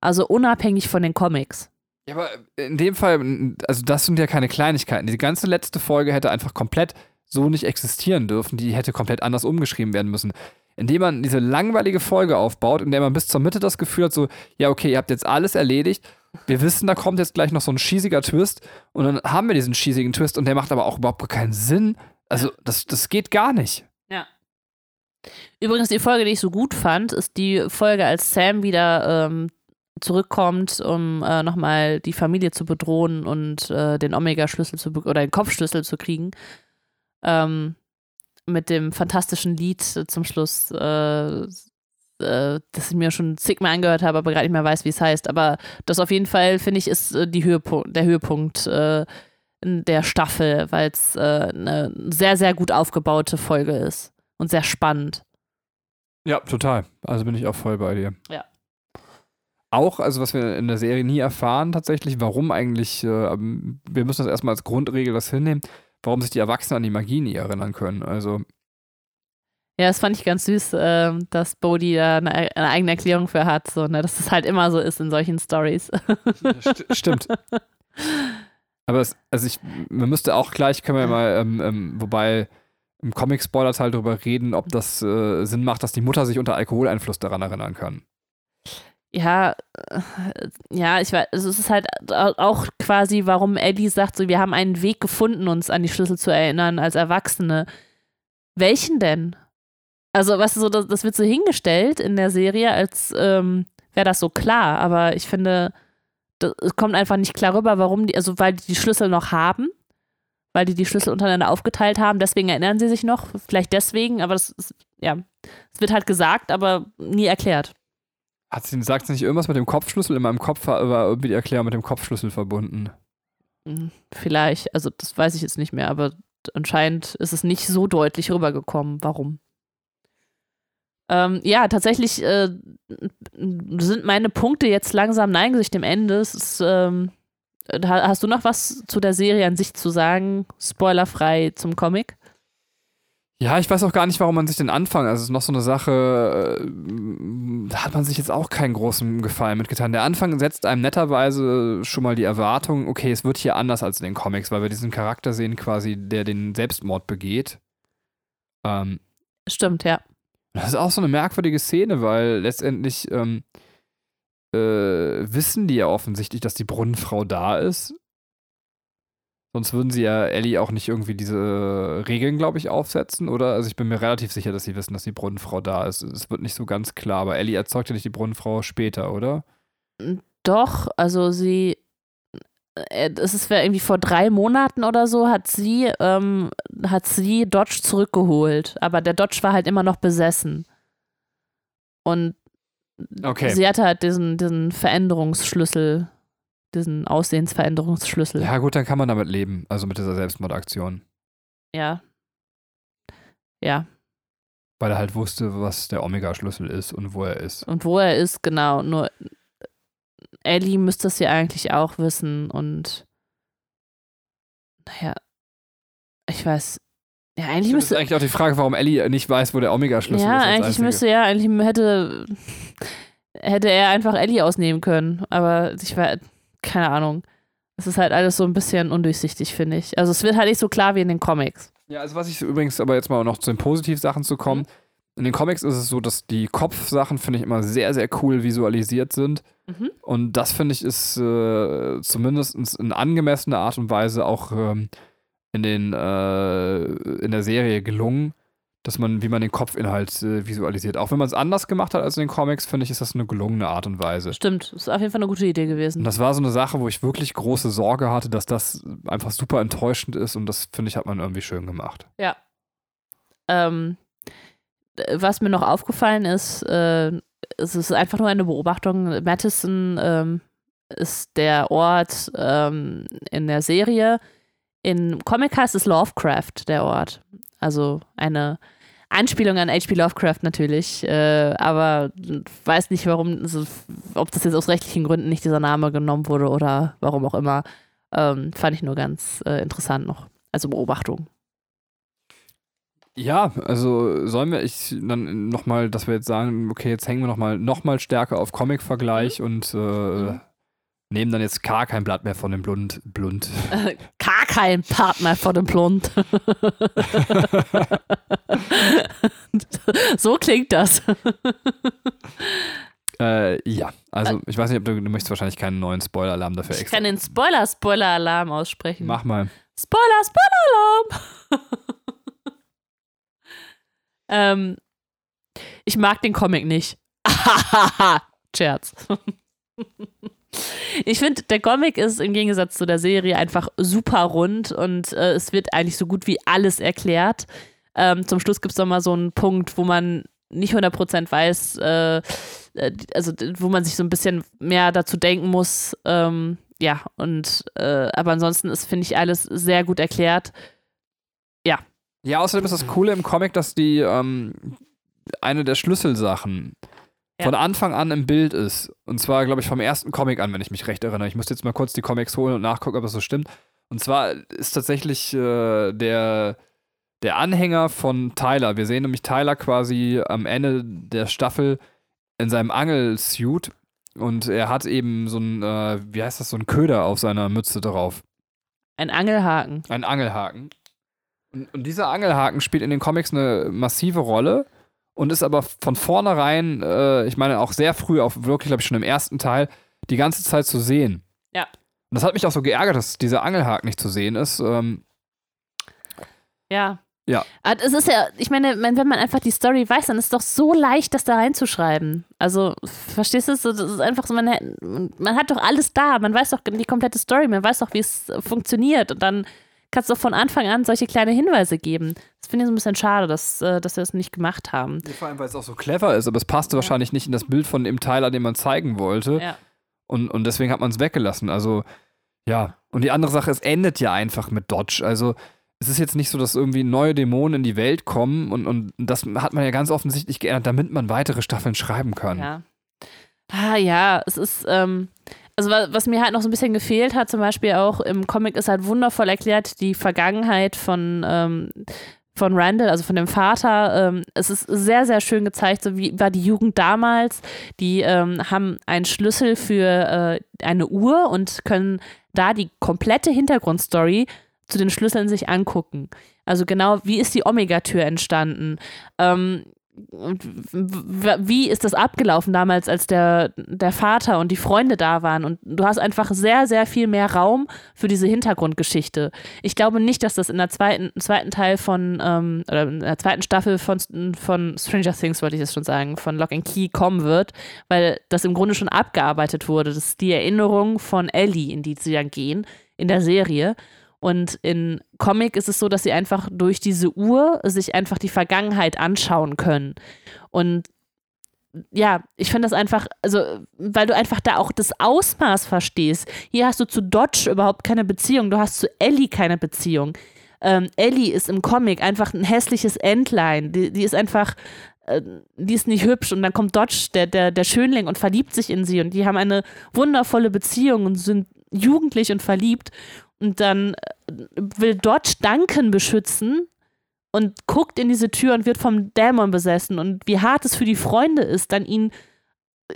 Also unabhängig von den Comics. Ja, aber in dem Fall, also das sind ja keine Kleinigkeiten. Die ganze letzte Folge hätte einfach komplett so nicht existieren dürfen. Die hätte komplett anders umgeschrieben werden müssen. Indem man diese langweilige Folge aufbaut, in der man bis zur Mitte das Gefühl hat, so, ja, okay, ihr habt jetzt alles erledigt. Wir wissen, da kommt jetzt gleich noch so ein schießiger Twist. Und dann haben wir diesen schießigen Twist und der macht aber auch überhaupt keinen Sinn. Also, das, das geht gar nicht. Ja. Übrigens, die Folge, die ich so gut fand, ist die Folge, als Sam wieder ähm, zurückkommt, um äh, nochmal die Familie zu bedrohen und äh, den Omega-Schlüssel zu oder den Kopfschlüssel zu kriegen. Ähm, mit dem fantastischen Lied zum Schluss, äh, äh, das ich mir schon zigmal angehört habe, aber gerade nicht mehr weiß, wie es heißt. Aber das auf jeden Fall, finde ich, ist äh, die Höhepunkt, der Höhepunkt äh, der Staffel, weil es eine sehr, sehr gut aufgebaute Folge ist und sehr spannend. Ja, total. Also bin ich auch voll bei dir. Ja. Auch, also was wir in der Serie nie erfahren tatsächlich, warum eigentlich, äh, wir müssen das erstmal als Grundregel das hinnehmen, warum sich die Erwachsenen an die Magie nie erinnern können. Also. Ja, das fand ich ganz süß, äh, dass Bodhi da eine, eine, eigene Erklärung für hat, so, ne, dass es halt immer so ist in solchen Stories. St stimmt. (laughs) Aber es, also ich, man müsste auch gleich, können wir mal, ähm, ähm, wobei im Comic-Spoiler-Teil darüber reden, ob das äh, Sinn macht, dass die Mutter sich unter Alkoholeinfluss daran erinnern kann. Ja, äh, ja, ich weiß, es ist halt auch quasi, warum Eddie sagt, so, wir haben einen Weg gefunden, uns an die Schlüssel zu erinnern als Erwachsene. Welchen denn? Also, du, so, das, das wird so hingestellt in der Serie, als ähm, wäre das so klar, aber ich finde, es kommt einfach nicht klar rüber, warum die, also weil die die Schlüssel noch haben weil die die Schlüssel untereinander aufgeteilt haben. Deswegen erinnern sie sich noch, vielleicht deswegen, aber das ist, ja, es wird halt gesagt, aber nie erklärt. Hat sie, sagt sie nicht irgendwas mit dem Kopfschlüssel? In meinem Kopf war irgendwie die Erklärung mit dem Kopfschlüssel verbunden. Hm, vielleicht, also das weiß ich jetzt nicht mehr, aber anscheinend ist es nicht so deutlich rübergekommen, warum. Ähm, ja, tatsächlich äh, sind meine Punkte jetzt langsam neigen sich dem Ende. Ist, ähm, Hast du noch was zu der Serie an sich zu sagen? Spoilerfrei zum Comic? Ja, ich weiß auch gar nicht, warum man sich den Anfang, also es ist noch so eine Sache, äh, da hat man sich jetzt auch keinen großen Gefallen mitgetan. Der Anfang setzt einem netterweise schon mal die Erwartung, okay, es wird hier anders als in den Comics, weil wir diesen Charakter sehen quasi, der den Selbstmord begeht. Ähm, Stimmt, ja. Das ist auch so eine merkwürdige Szene, weil letztendlich ähm, äh, wissen die ja offensichtlich, dass die Brunnenfrau da ist. Sonst würden sie ja Ellie auch nicht irgendwie diese Regeln, glaube ich, aufsetzen, oder? Also ich bin mir relativ sicher, dass sie wissen, dass die Brunnenfrau da ist. Es wird nicht so ganz klar, aber Ellie erzeugt ja nicht die Brunnenfrau später, oder? Doch, also sie, äh, es ist irgendwie vor drei Monaten oder so, hat sie, ähm, hat sie Dodge zurückgeholt. Aber der Dodge war halt immer noch besessen. Und Okay. Sie hatte halt diesen, diesen Veränderungsschlüssel, diesen Aussehensveränderungsschlüssel. Ja, gut, dann kann man damit leben, also mit dieser Selbstmordaktion. Ja. Ja. Weil er halt wusste, was der Omega-Schlüssel ist und wo er ist. Und wo er ist, genau. Nur Ellie müsste es ja eigentlich auch wissen und naja, ich weiß, ja, eigentlich müsste. Das ist eigentlich auch die Frage, warum Ellie nicht weiß, wo der Omega-Schlüssel ja, ist. Ja, eigentlich einzige. müsste, ja, eigentlich hätte, hätte er einfach Ellie ausnehmen können. Aber ich war, keine Ahnung. Es ist halt alles so ein bisschen undurchsichtig, finde ich. Also es wird halt nicht so klar wie in den Comics. Ja, also was ich übrigens aber jetzt mal noch zu den Positivsachen zu kommen. Mhm. In den Comics ist es so, dass die Kopfsachen, finde ich, immer sehr, sehr cool visualisiert sind. Mhm. Und das, finde ich, ist äh, zumindest in angemessener Art und Weise auch ähm, in, den, äh, in der Serie gelungen, dass man, wie man den Kopfinhalt äh, visualisiert. Auch wenn man es anders gemacht hat als in den Comics, finde ich, ist das eine gelungene Art und Weise. Stimmt, ist auf jeden Fall eine gute Idee gewesen. Und das war so eine Sache, wo ich wirklich große Sorge hatte, dass das einfach super enttäuschend ist und das, finde ich, hat man irgendwie schön gemacht. Ja. Ähm, was mir noch aufgefallen ist, äh, es ist einfach nur eine Beobachtung. Madison ähm, ist der Ort ähm, in der Serie. In Comic heißt es Lovecraft, der Ort. Also eine Anspielung an H.P. Lovecraft natürlich, äh, aber weiß nicht, warum, also, ob das jetzt aus rechtlichen Gründen nicht dieser Name genommen wurde oder warum auch immer. Ähm, fand ich nur ganz äh, interessant noch. Also Beobachtung. Ja, also sollen wir ich dann nochmal, dass wir jetzt sagen, okay, jetzt hängen wir nochmal noch mal stärker auf Comic-Vergleich mhm. und äh, mhm. nehmen dann jetzt gar kein Blatt mehr von dem Blund. Blund. Äh, (laughs) gar kein Partner von dem Blund. (laughs) (laughs) (laughs) so klingt das. (laughs) Äh, ja, also ich weiß nicht, ob du, du möchtest wahrscheinlich keinen neuen Spoiler-Alarm dafür extra. Ich kann den Spoiler-Spoiler-Alarm aussprechen. Mach mal. Spoiler-Spoiler-Alarm! (laughs) Ähm, ich mag den Comic nicht. Scherz. Ich finde, der Comic ist im Gegensatz zu der Serie einfach super rund und äh, es wird eigentlich so gut wie alles erklärt. Ähm, zum Schluss gibt es nochmal so einen Punkt, wo man nicht 100% weiß, äh, äh, also wo man sich so ein bisschen mehr dazu denken muss. Ähm, ja, und äh, aber ansonsten ist, finde ich, alles sehr gut erklärt. Ja, ja, außerdem ist das Coole im Comic, dass die ähm, eine der Schlüsselsachen ja. von Anfang an im Bild ist. Und zwar, glaube ich, vom ersten Comic an, wenn ich mich recht erinnere. Ich muss jetzt mal kurz die Comics holen und nachgucken, ob das so stimmt. Und zwar ist tatsächlich äh, der, der Anhänger von Tyler. Wir sehen nämlich Tyler quasi am Ende der Staffel in seinem Angelsuit und er hat eben so ein, äh, wie heißt das, so ein Köder auf seiner Mütze drauf. Ein Angelhaken. Ein Angelhaken. Und, und dieser Angelhaken spielt in den Comics eine massive Rolle und ist aber von vornherein, äh, ich meine auch sehr früh, auch wirklich, glaube ich, schon im ersten Teil, die ganze Zeit zu sehen. Ja. Und das hat mich auch so geärgert, dass dieser Angelhaken nicht zu sehen ist. Ähm, ja. Ja. Es ist ja, ich meine, wenn man einfach die Story weiß, dann ist es doch so leicht, das da reinzuschreiben. Also, verstehst du? Das ist einfach so, man, man hat doch alles da, man weiß doch die komplette Story, man weiß doch, wie es funktioniert. Und dann kannst du von Anfang an solche kleine Hinweise geben. Das finde ich so ein bisschen schade, dass, äh, dass wir das nicht gemacht haben. Ja, vor allem, weil es auch so clever ist, aber es passte ja. wahrscheinlich nicht in das Bild von dem Tyler, den man zeigen wollte. Ja. Und, und deswegen hat man es weggelassen. Also, ja. Und die andere Sache, es endet ja einfach mit Dodge. Also, es ist jetzt nicht so, dass irgendwie neue Dämonen in die Welt kommen und, und das hat man ja ganz offensichtlich geändert, damit man weitere Staffeln schreiben kann. Ja. Ah, ja, es ist, ähm, also was mir halt noch so ein bisschen gefehlt hat, zum Beispiel auch im Comic ist halt wundervoll erklärt die Vergangenheit von, ähm, von Randall, also von dem Vater. Ähm, es ist sehr, sehr schön gezeigt, so wie war die Jugend damals. Die ähm, haben einen Schlüssel für äh, eine Uhr und können da die komplette Hintergrundstory zu den Schlüsseln sich angucken. Also genau, wie ist die Omega-Tür entstanden? Ähm, wie ist das abgelaufen damals, als der, der Vater und die Freunde da waren? Und du hast einfach sehr, sehr viel mehr Raum für diese Hintergrundgeschichte. Ich glaube nicht, dass das in der zweiten, zweiten Teil von, ähm, oder in der zweiten Staffel von, von Stranger Things, wollte ich jetzt schon sagen, von Lock and Key kommen wird, weil das im Grunde schon abgearbeitet wurde. Das ist die Erinnerung von Ellie, in die sie dann gehen, in der Serie. Und in Comic ist es so, dass sie einfach durch diese Uhr sich einfach die Vergangenheit anschauen können. Und ja, ich finde das einfach, also, weil du einfach da auch das Ausmaß verstehst. Hier hast du zu Dodge überhaupt keine Beziehung, du hast zu Ellie keine Beziehung. Ähm, Ellie ist im Comic einfach ein hässliches Entlein. Die, die ist einfach, äh, die ist nicht hübsch und dann kommt Dodge, der, der, der Schönling, und verliebt sich in sie und die haben eine wundervolle Beziehung und sind jugendlich und verliebt und dann äh, will Dodge Duncan beschützen und guckt in diese Tür und wird vom Dämon besessen. Und wie hart es für die Freunde ist, dann ihn äh,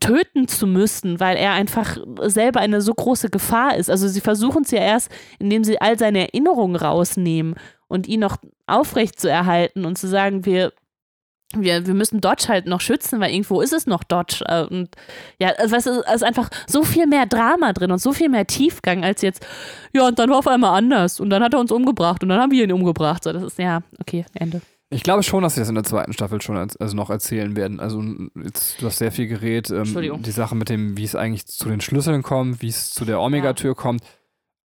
töten zu müssen, weil er einfach selber eine so große Gefahr ist. Also sie versuchen es ja erst, indem sie all seine Erinnerungen rausnehmen und ihn noch aufrecht zu erhalten und zu sagen, wir wir, wir müssen Dodge halt noch schützen, weil irgendwo ist es noch Dodge. Äh, und ja, also, es ist einfach so viel mehr Drama drin und so viel mehr Tiefgang als jetzt, ja, und dann war auf einmal anders und dann hat er uns umgebracht und dann haben wir ihn umgebracht. So, das ist, ja, okay, Ende. Ich glaube schon, dass sie das in der zweiten Staffel schon als, also noch erzählen werden. Also jetzt, du hast sehr viel geredet. Ähm, die Sache mit dem, wie es eigentlich zu den Schlüsseln kommt, wie es zu der Omega-Tür ja. kommt.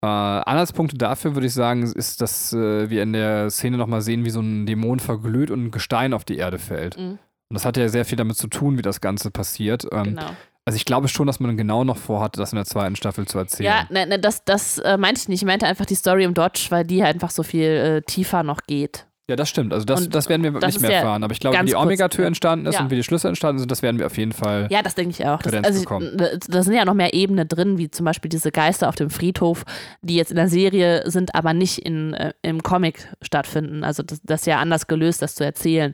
Äh, Anhaltspunkte dafür würde ich sagen, ist, dass äh, wir in der Szene nochmal sehen, wie so ein Dämon verglüht und ein Gestein auf die Erde fällt. Mhm. Und das hat ja sehr viel damit zu tun, wie das Ganze passiert. Ähm, Genau. Also ich glaube schon, dass man genau noch vorhatte, das in der zweiten Staffel zu erzählen. Ja, ne, ne, das, das äh, meinte ich nicht. Ich meinte einfach die Story um Dodge, weil die halt einfach so viel äh, tiefer noch geht. Ja, das stimmt. Also das, Und das werden wir nicht mehr erfahren. Aber ich glaube, wie die Omega-Tür ja. entstanden ist Ja. und wie die Schlüssel entstanden sind, das werden wir auf jeden Fall. Ja, das denke ich auch. Das, also, bekommen. da sind ja noch mehr Ebenen drin, wie zum Beispiel diese Geister auf dem Friedhof, die jetzt in der Serie sind, aber nicht in, äh, im Comic stattfinden. Also das, das ist ja anders gelöst, das zu erzählen.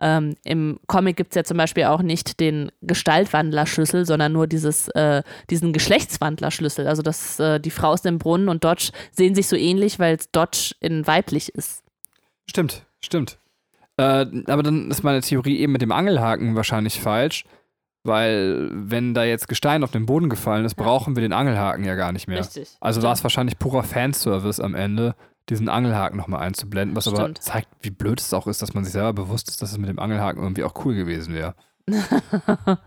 Ähm, Im Comic gibt es ja zum Beispiel auch nicht den Gestaltwandlerschlüssel, sondern nur dieses, äh, diesen Geschlechtswandlerschlüssel. Also dass äh, die Frau aus dem Brunnen und Dodge sehen sich so ähnlich, weil Dodge in weiblich ist. Stimmt, stimmt. Äh, aber dann ist meine Theorie eben mit dem Angelhaken wahrscheinlich falsch, weil wenn da jetzt Gestein auf den Boden gefallen ist, Ja. brauchen wir den Angelhaken ja gar nicht mehr. Richtig. Also war es wahrscheinlich purer Fanservice am Ende, diesen Angelhaken nochmal einzublenden, was aber Stimmt. zeigt, wie blöd es auch ist, dass man sich selber bewusst ist, dass es mit dem Angelhaken irgendwie auch cool gewesen wäre. (laughs)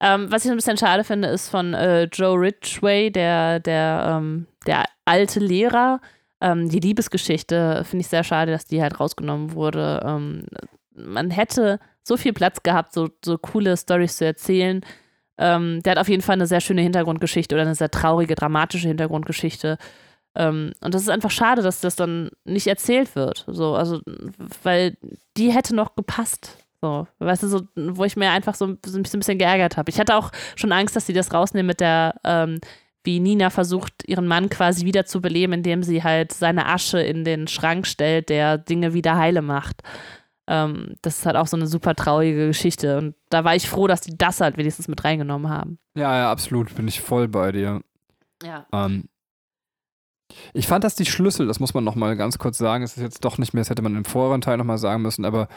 ähm, was ich ein bisschen schade finde, ist von äh, Joe Ridgway, der, der, ähm, der alte Lehrer. Ähm, die Liebesgeschichte finde ich sehr schade, dass die halt rausgenommen wurde. Ähm, man hätte so viel Platz gehabt, so, so coole Stories zu erzählen. Ähm, der hat auf jeden Fall eine sehr schöne Hintergrundgeschichte oder eine sehr traurige, dramatische Hintergrundgeschichte. Ähm, und das ist einfach schade, dass das dann nicht erzählt wird. So, also, weil die hätte noch gepasst. So, weißt du, so, wo ich mir einfach so, so ein bisschen geärgert habe. Ich hatte auch schon Angst, dass sie das rausnehmen mit der, ähm, wie Nina versucht, ihren Mann quasi wieder zu beleben, indem sie halt seine Asche in den Schrank stellt, der Dinge wieder heile macht. Ähm, das ist halt auch so eine super traurige Geschichte. Und da war ich froh, dass die das halt wenigstens mit reingenommen haben. Ja, ja, absolut, bin ich voll bei dir. Ja. Ähm, ich fand, dass die Schlüssel, das muss man nochmal ganz kurz sagen, es ist jetzt doch nicht mehr, das hätte man im vorherigen Teil nochmal sagen müssen, aber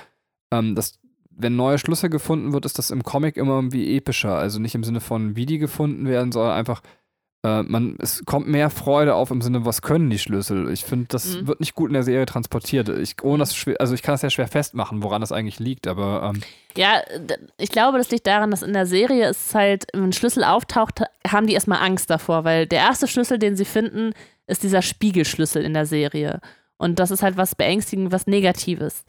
ähm, das, wenn neue Schlüssel gefunden wird, ist das im Comic immer irgendwie epischer. Also nicht im Sinne von, wie die gefunden werden, sondern einfach, äh, man, es kommt mehr Freude auf im Sinne, was können die Schlüssel? Ich finde, das Mhm. wird nicht gut in der Serie transportiert. Ich, ohne das schwer, also ich kann das ja schwer festmachen, woran das eigentlich liegt, aber ähm, Ja, ich glaube, das liegt daran, dass in der Serie ist halt, wenn ein Schlüssel auftaucht, haben die erstmal Angst davor, weil der erste Schlüssel, den sie finden, ist dieser Spiegelschlüssel in der Serie. Und das ist halt was beängstigend, was Negatives.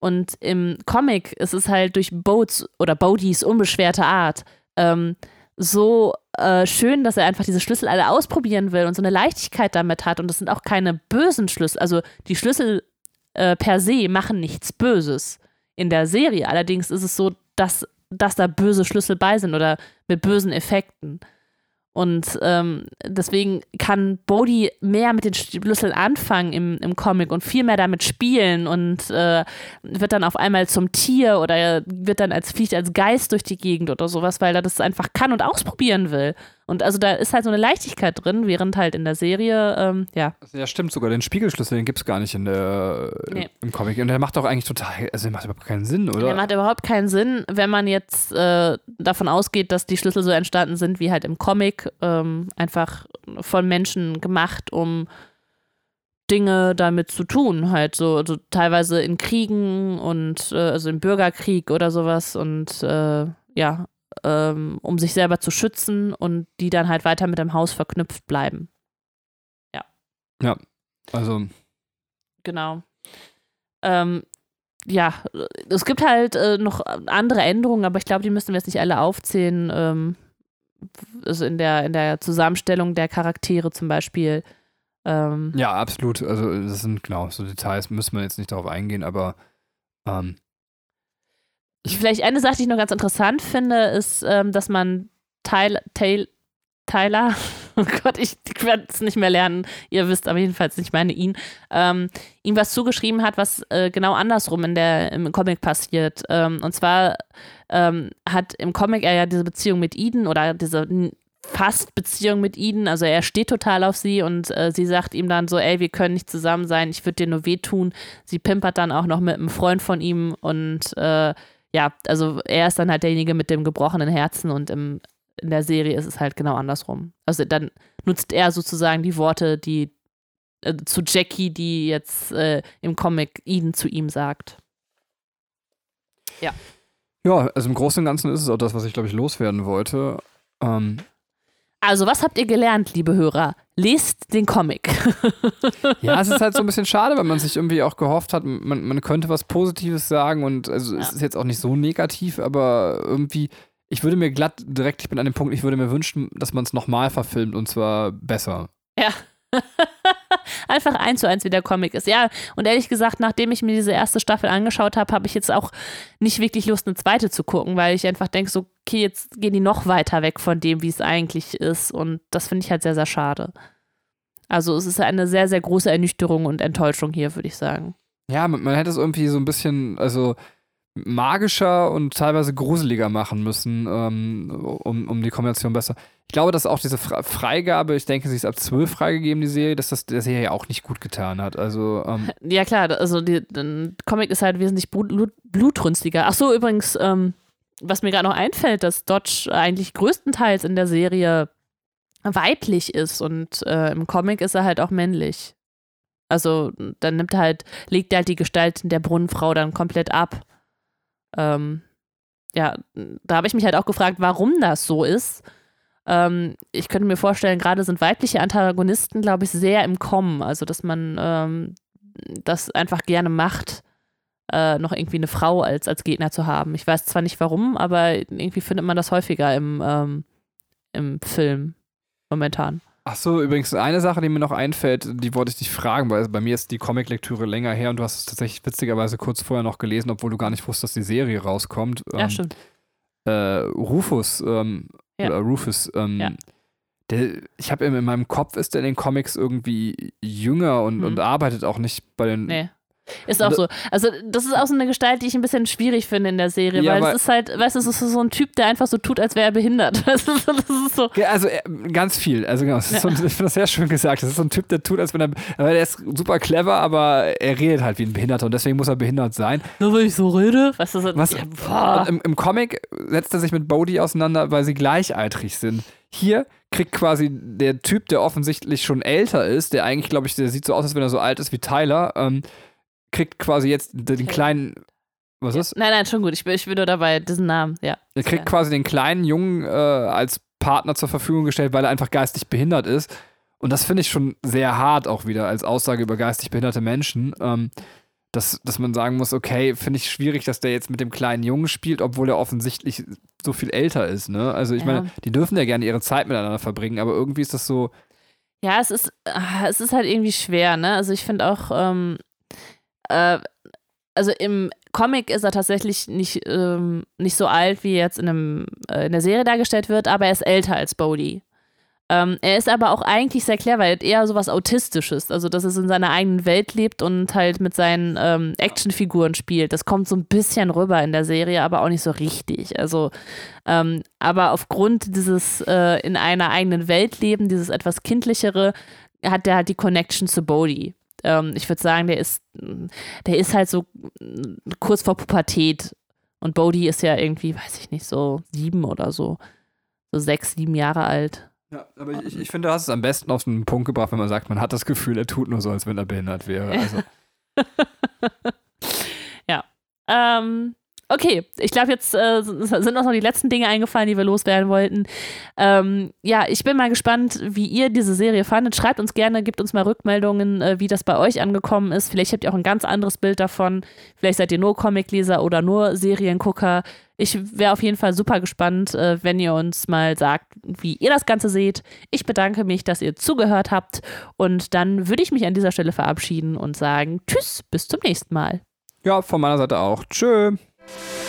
Und im Comic ist es halt durch Boats oder Bodys unbeschwerte Art ähm, so äh, schön, dass er einfach diese Schlüssel alle ausprobieren will und so eine Leichtigkeit damit hat. Und das sind auch keine bösen Schlüssel. Also die Schlüssel äh, per se machen nichts Böses in der Serie. Allerdings ist es so, dass, dass da böse Schlüssel bei sind oder mit bösen Effekten. Und ähm, deswegen kann Bodhi mehr mit den Schlüsseln anfangen im, im Comic und viel mehr damit spielen und äh, wird dann auf einmal zum Tier oder wird dann als fliegt als Geist durch die Gegend oder sowas, weil er das einfach kann und ausprobieren will. Und also da ist halt so eine Leichtigkeit drin, während halt in der Serie, ähm, ja, ja, stimmt sogar. Den Spiegelschlüssel, den gibt es gar nicht in der, Nee. im Comic. Und der macht doch eigentlich total, also der macht überhaupt keinen Sinn, oder? Der macht überhaupt keinen Sinn, wenn man jetzt äh, davon ausgeht, dass die Schlüssel so entstanden sind wie halt im Comic, ähm, einfach von Menschen gemacht, um Dinge damit zu tun, halt so, also teilweise in Kriegen und äh, also im Bürgerkrieg oder sowas und äh, ja, ähm, um sich selber zu schützen und die dann halt weiter mit dem Haus verknüpft bleiben. also, Genau. Ähm, ja, es gibt halt äh, noch andere Änderungen, aber ich glaube, die müssen wir jetzt nicht alle aufzählen. Ähm, also in der, in der Zusammenstellung der Charaktere zum Beispiel. Ähm, ja, absolut. Also, das sind, genau, so Details müssen wir jetzt nicht darauf eingehen, aber ähm, Vielleicht eine Sache, die ich noch ganz interessant finde, ist, ähm, dass man Tyler, Tyler, (laughs) oh Gott, ich, ich werde es nicht mehr lernen, ihr wisst aber jedenfalls nicht meine ihn, ähm, ihm was zugeschrieben hat, was äh, genau andersrum in der, im Comic passiert. Ähm, und zwar ähm, hat im Comic er ja diese Beziehung mit Eden oder diese fast Beziehung mit Eden, also er steht total auf sie und äh, sie sagt ihm dann so, ey, wir können nicht zusammen sein, ich würde dir nur wehtun. Sie pimpert dann auch noch mit einem Freund von ihm und äh, ja, also er ist dann halt derjenige mit dem gebrochenen Herzen und im, in der Serie ist es halt genau andersrum. Also dann nutzt er sozusagen die Worte, die äh, zu Jackie, die jetzt äh, im Comic Eden zu ihm sagt. ja, also im Großen und Ganzen ist es auch das, was ich, glaube ich, loswerden wollte. Ähm, Also, was habt ihr gelernt, liebe Hörer? lest den Comic. (laughs) ja, es ist halt so ein bisschen schade, weil man sich irgendwie auch gehofft hat, man, man könnte was Positives sagen und also ja. es ist jetzt auch nicht so negativ, aber irgendwie, ich würde mir glatt direkt, ich bin an dem Punkt, ich würde mir wünschen, dass man es nochmal verfilmt und zwar besser. Ja. Einfach eins zu eins, wie der Comic ist. Ja, und ehrlich gesagt, nachdem ich mir diese erste Staffel angeschaut habe, habe ich jetzt auch nicht wirklich Lust, eine zweite zu gucken, weil ich einfach denke, so, okay, jetzt gehen die noch weiter weg von dem, wie es eigentlich ist. Und das finde ich halt sehr, sehr schade. Also es ist eine sehr, sehr große Ernüchterung und Enttäuschung hier, würde ich sagen. Ja, man, man hätte es irgendwie so ein bisschen, also magischer und teilweise gruseliger machen müssen, ähm, um, um die Kombination besser. Ich glaube, dass auch diese Freigabe, ich denke, sie ist ab 12 freigegeben, die Serie, dass das der Serie auch nicht gut getan hat. Also, ähm (laughs) ja, klar, also der Comic ist halt wesentlich blut, blutrünstiger. Ach so, übrigens, ähm, was mir gerade noch einfällt, dass Dodge eigentlich größtenteils in der Serie weiblich ist und äh, im Comic ist er halt auch männlich. Also dann nimmt halt, legt er halt die Gestalt der Brunnenfrau dann komplett ab. Ähm, ja, da habe ich mich halt auch gefragt, warum das so ist. Ähm, ich könnte mir vorstellen, gerade sind weibliche Antagonisten, glaube ich, sehr im Kommen. Also, dass man ähm, das einfach gerne macht, äh, noch irgendwie eine Frau als, als Gegner zu haben. Ich weiß zwar nicht warum, aber irgendwie findet man das häufiger im, ähm, im Film momentan. Ach so, übrigens eine Sache, die mir noch einfällt, die wollte ich dich fragen, weil bei mir ist die Comic-Lektüre länger her und du hast es tatsächlich witzigerweise kurz vorher noch gelesen, obwohl du gar nicht wusstest, dass die Serie rauskommt. Ja, ähm, stimmt. Äh, Rufus, ähm, ja. oder Rufus, ähm, ja. der, ich habe in meinem Kopf ist der in den Comics irgendwie jünger und, mhm. und arbeitet auch nicht bei den nee. Ist auch so. Also, das ist auch so eine Gestalt, die ich ein bisschen schwierig finde in der Serie, ja, weil es ist halt, weißt du, es ist so ein Typ, der einfach so tut, als wäre er behindert. Das (laughs) ist, das ist so. Also, ganz viel. Also, genau, ja. so, (laughs) ich finde das sehr schön gesagt. Das ist so ein Typ, der tut, als wenn er, weil er ist super clever, aber er redet halt wie ein Behinderter und deswegen muss er behindert sein. Nur weil ich so rede? Weißt du, so, Was, ja, im, Im Comic setzt er sich mit Bodhi auseinander, weil sie gleichaltrig sind. Hier kriegt quasi der Typ, der offensichtlich schon älter ist, der eigentlich, glaube ich, der sieht so aus, als wenn er so alt ist wie Tyler, ähm, kriegt quasi jetzt den kleinen. Was ist? Nein, nein, schon gut. Ich bin, ich bin nur dabei, diesen Namen, ja. Er kriegt quasi den kleinen Jungen äh, als Partner zur Verfügung gestellt, weil er einfach geistig behindert ist. Und das finde ich schon sehr hart auch wieder als Aussage über geistig behinderte Menschen. Ähm, dass, dass man sagen muss, okay, finde ich schwierig, dass der jetzt mit dem kleinen Jungen spielt, obwohl er offensichtlich so viel älter ist. Ne? Also ich ja. meine, die dürfen ja gerne ihre Zeit miteinander verbringen, aber irgendwie ist das so. Ja, es ist, ah, es ist halt irgendwie schwer, ne? Also ich finde auch, ähm, äh, also im Comic ist er tatsächlich nicht, ähm, nicht so alt, wie jetzt in, einem, äh, in der Serie dargestellt wird, aber er ist älter als Bodhi. Ähm, er ist aber auch eigentlich sehr clever, er hat eher so was Autistisches, also dass er in seiner eigenen Welt lebt und halt mit seinen ähm, Actionfiguren spielt. Das kommt so ein bisschen rüber in der Serie, aber auch nicht so richtig. Also, ähm, aber aufgrund dieses äh, in einer eigenen Welt leben, dieses etwas kindlichere, hat er halt die Connection zu Bodhi ähm, ich würde sagen, der ist, der ist halt so kurz vor Pubertät. Und Bodhi ist ja irgendwie, weiß ich nicht, so sieben oder so. So sechs, sieben Jahre alt. Ja, aber ich, ich finde, du hast es am besten auf den Punkt gebracht, wenn man sagt, man hat das Gefühl, er tut nur so, als wenn er behindert wäre. Also. (laughs) ja. Ähm, Okay, ich glaube, jetzt äh, sind uns noch die letzten Dinge eingefallen, die wir loswerden wollten. Ähm, ja, ich bin mal gespannt, wie ihr diese Serie fandet. Schreibt uns gerne, gebt uns mal Rückmeldungen, äh, wie das bei euch angekommen ist. Vielleicht habt ihr auch ein ganz anderes Bild davon. Vielleicht seid ihr nur Comicleser oder nur Seriengucker. Ich wäre auf jeden Fall super gespannt, äh, wenn ihr uns mal sagt, wie ihr das Ganze seht. Ich bedanke mich, dass ihr zugehört habt. Und dann würde ich mich an dieser Stelle verabschieden und sagen Tschüss, bis zum nächsten Mal. Ja, von meiner Seite auch. Tschö. Thank you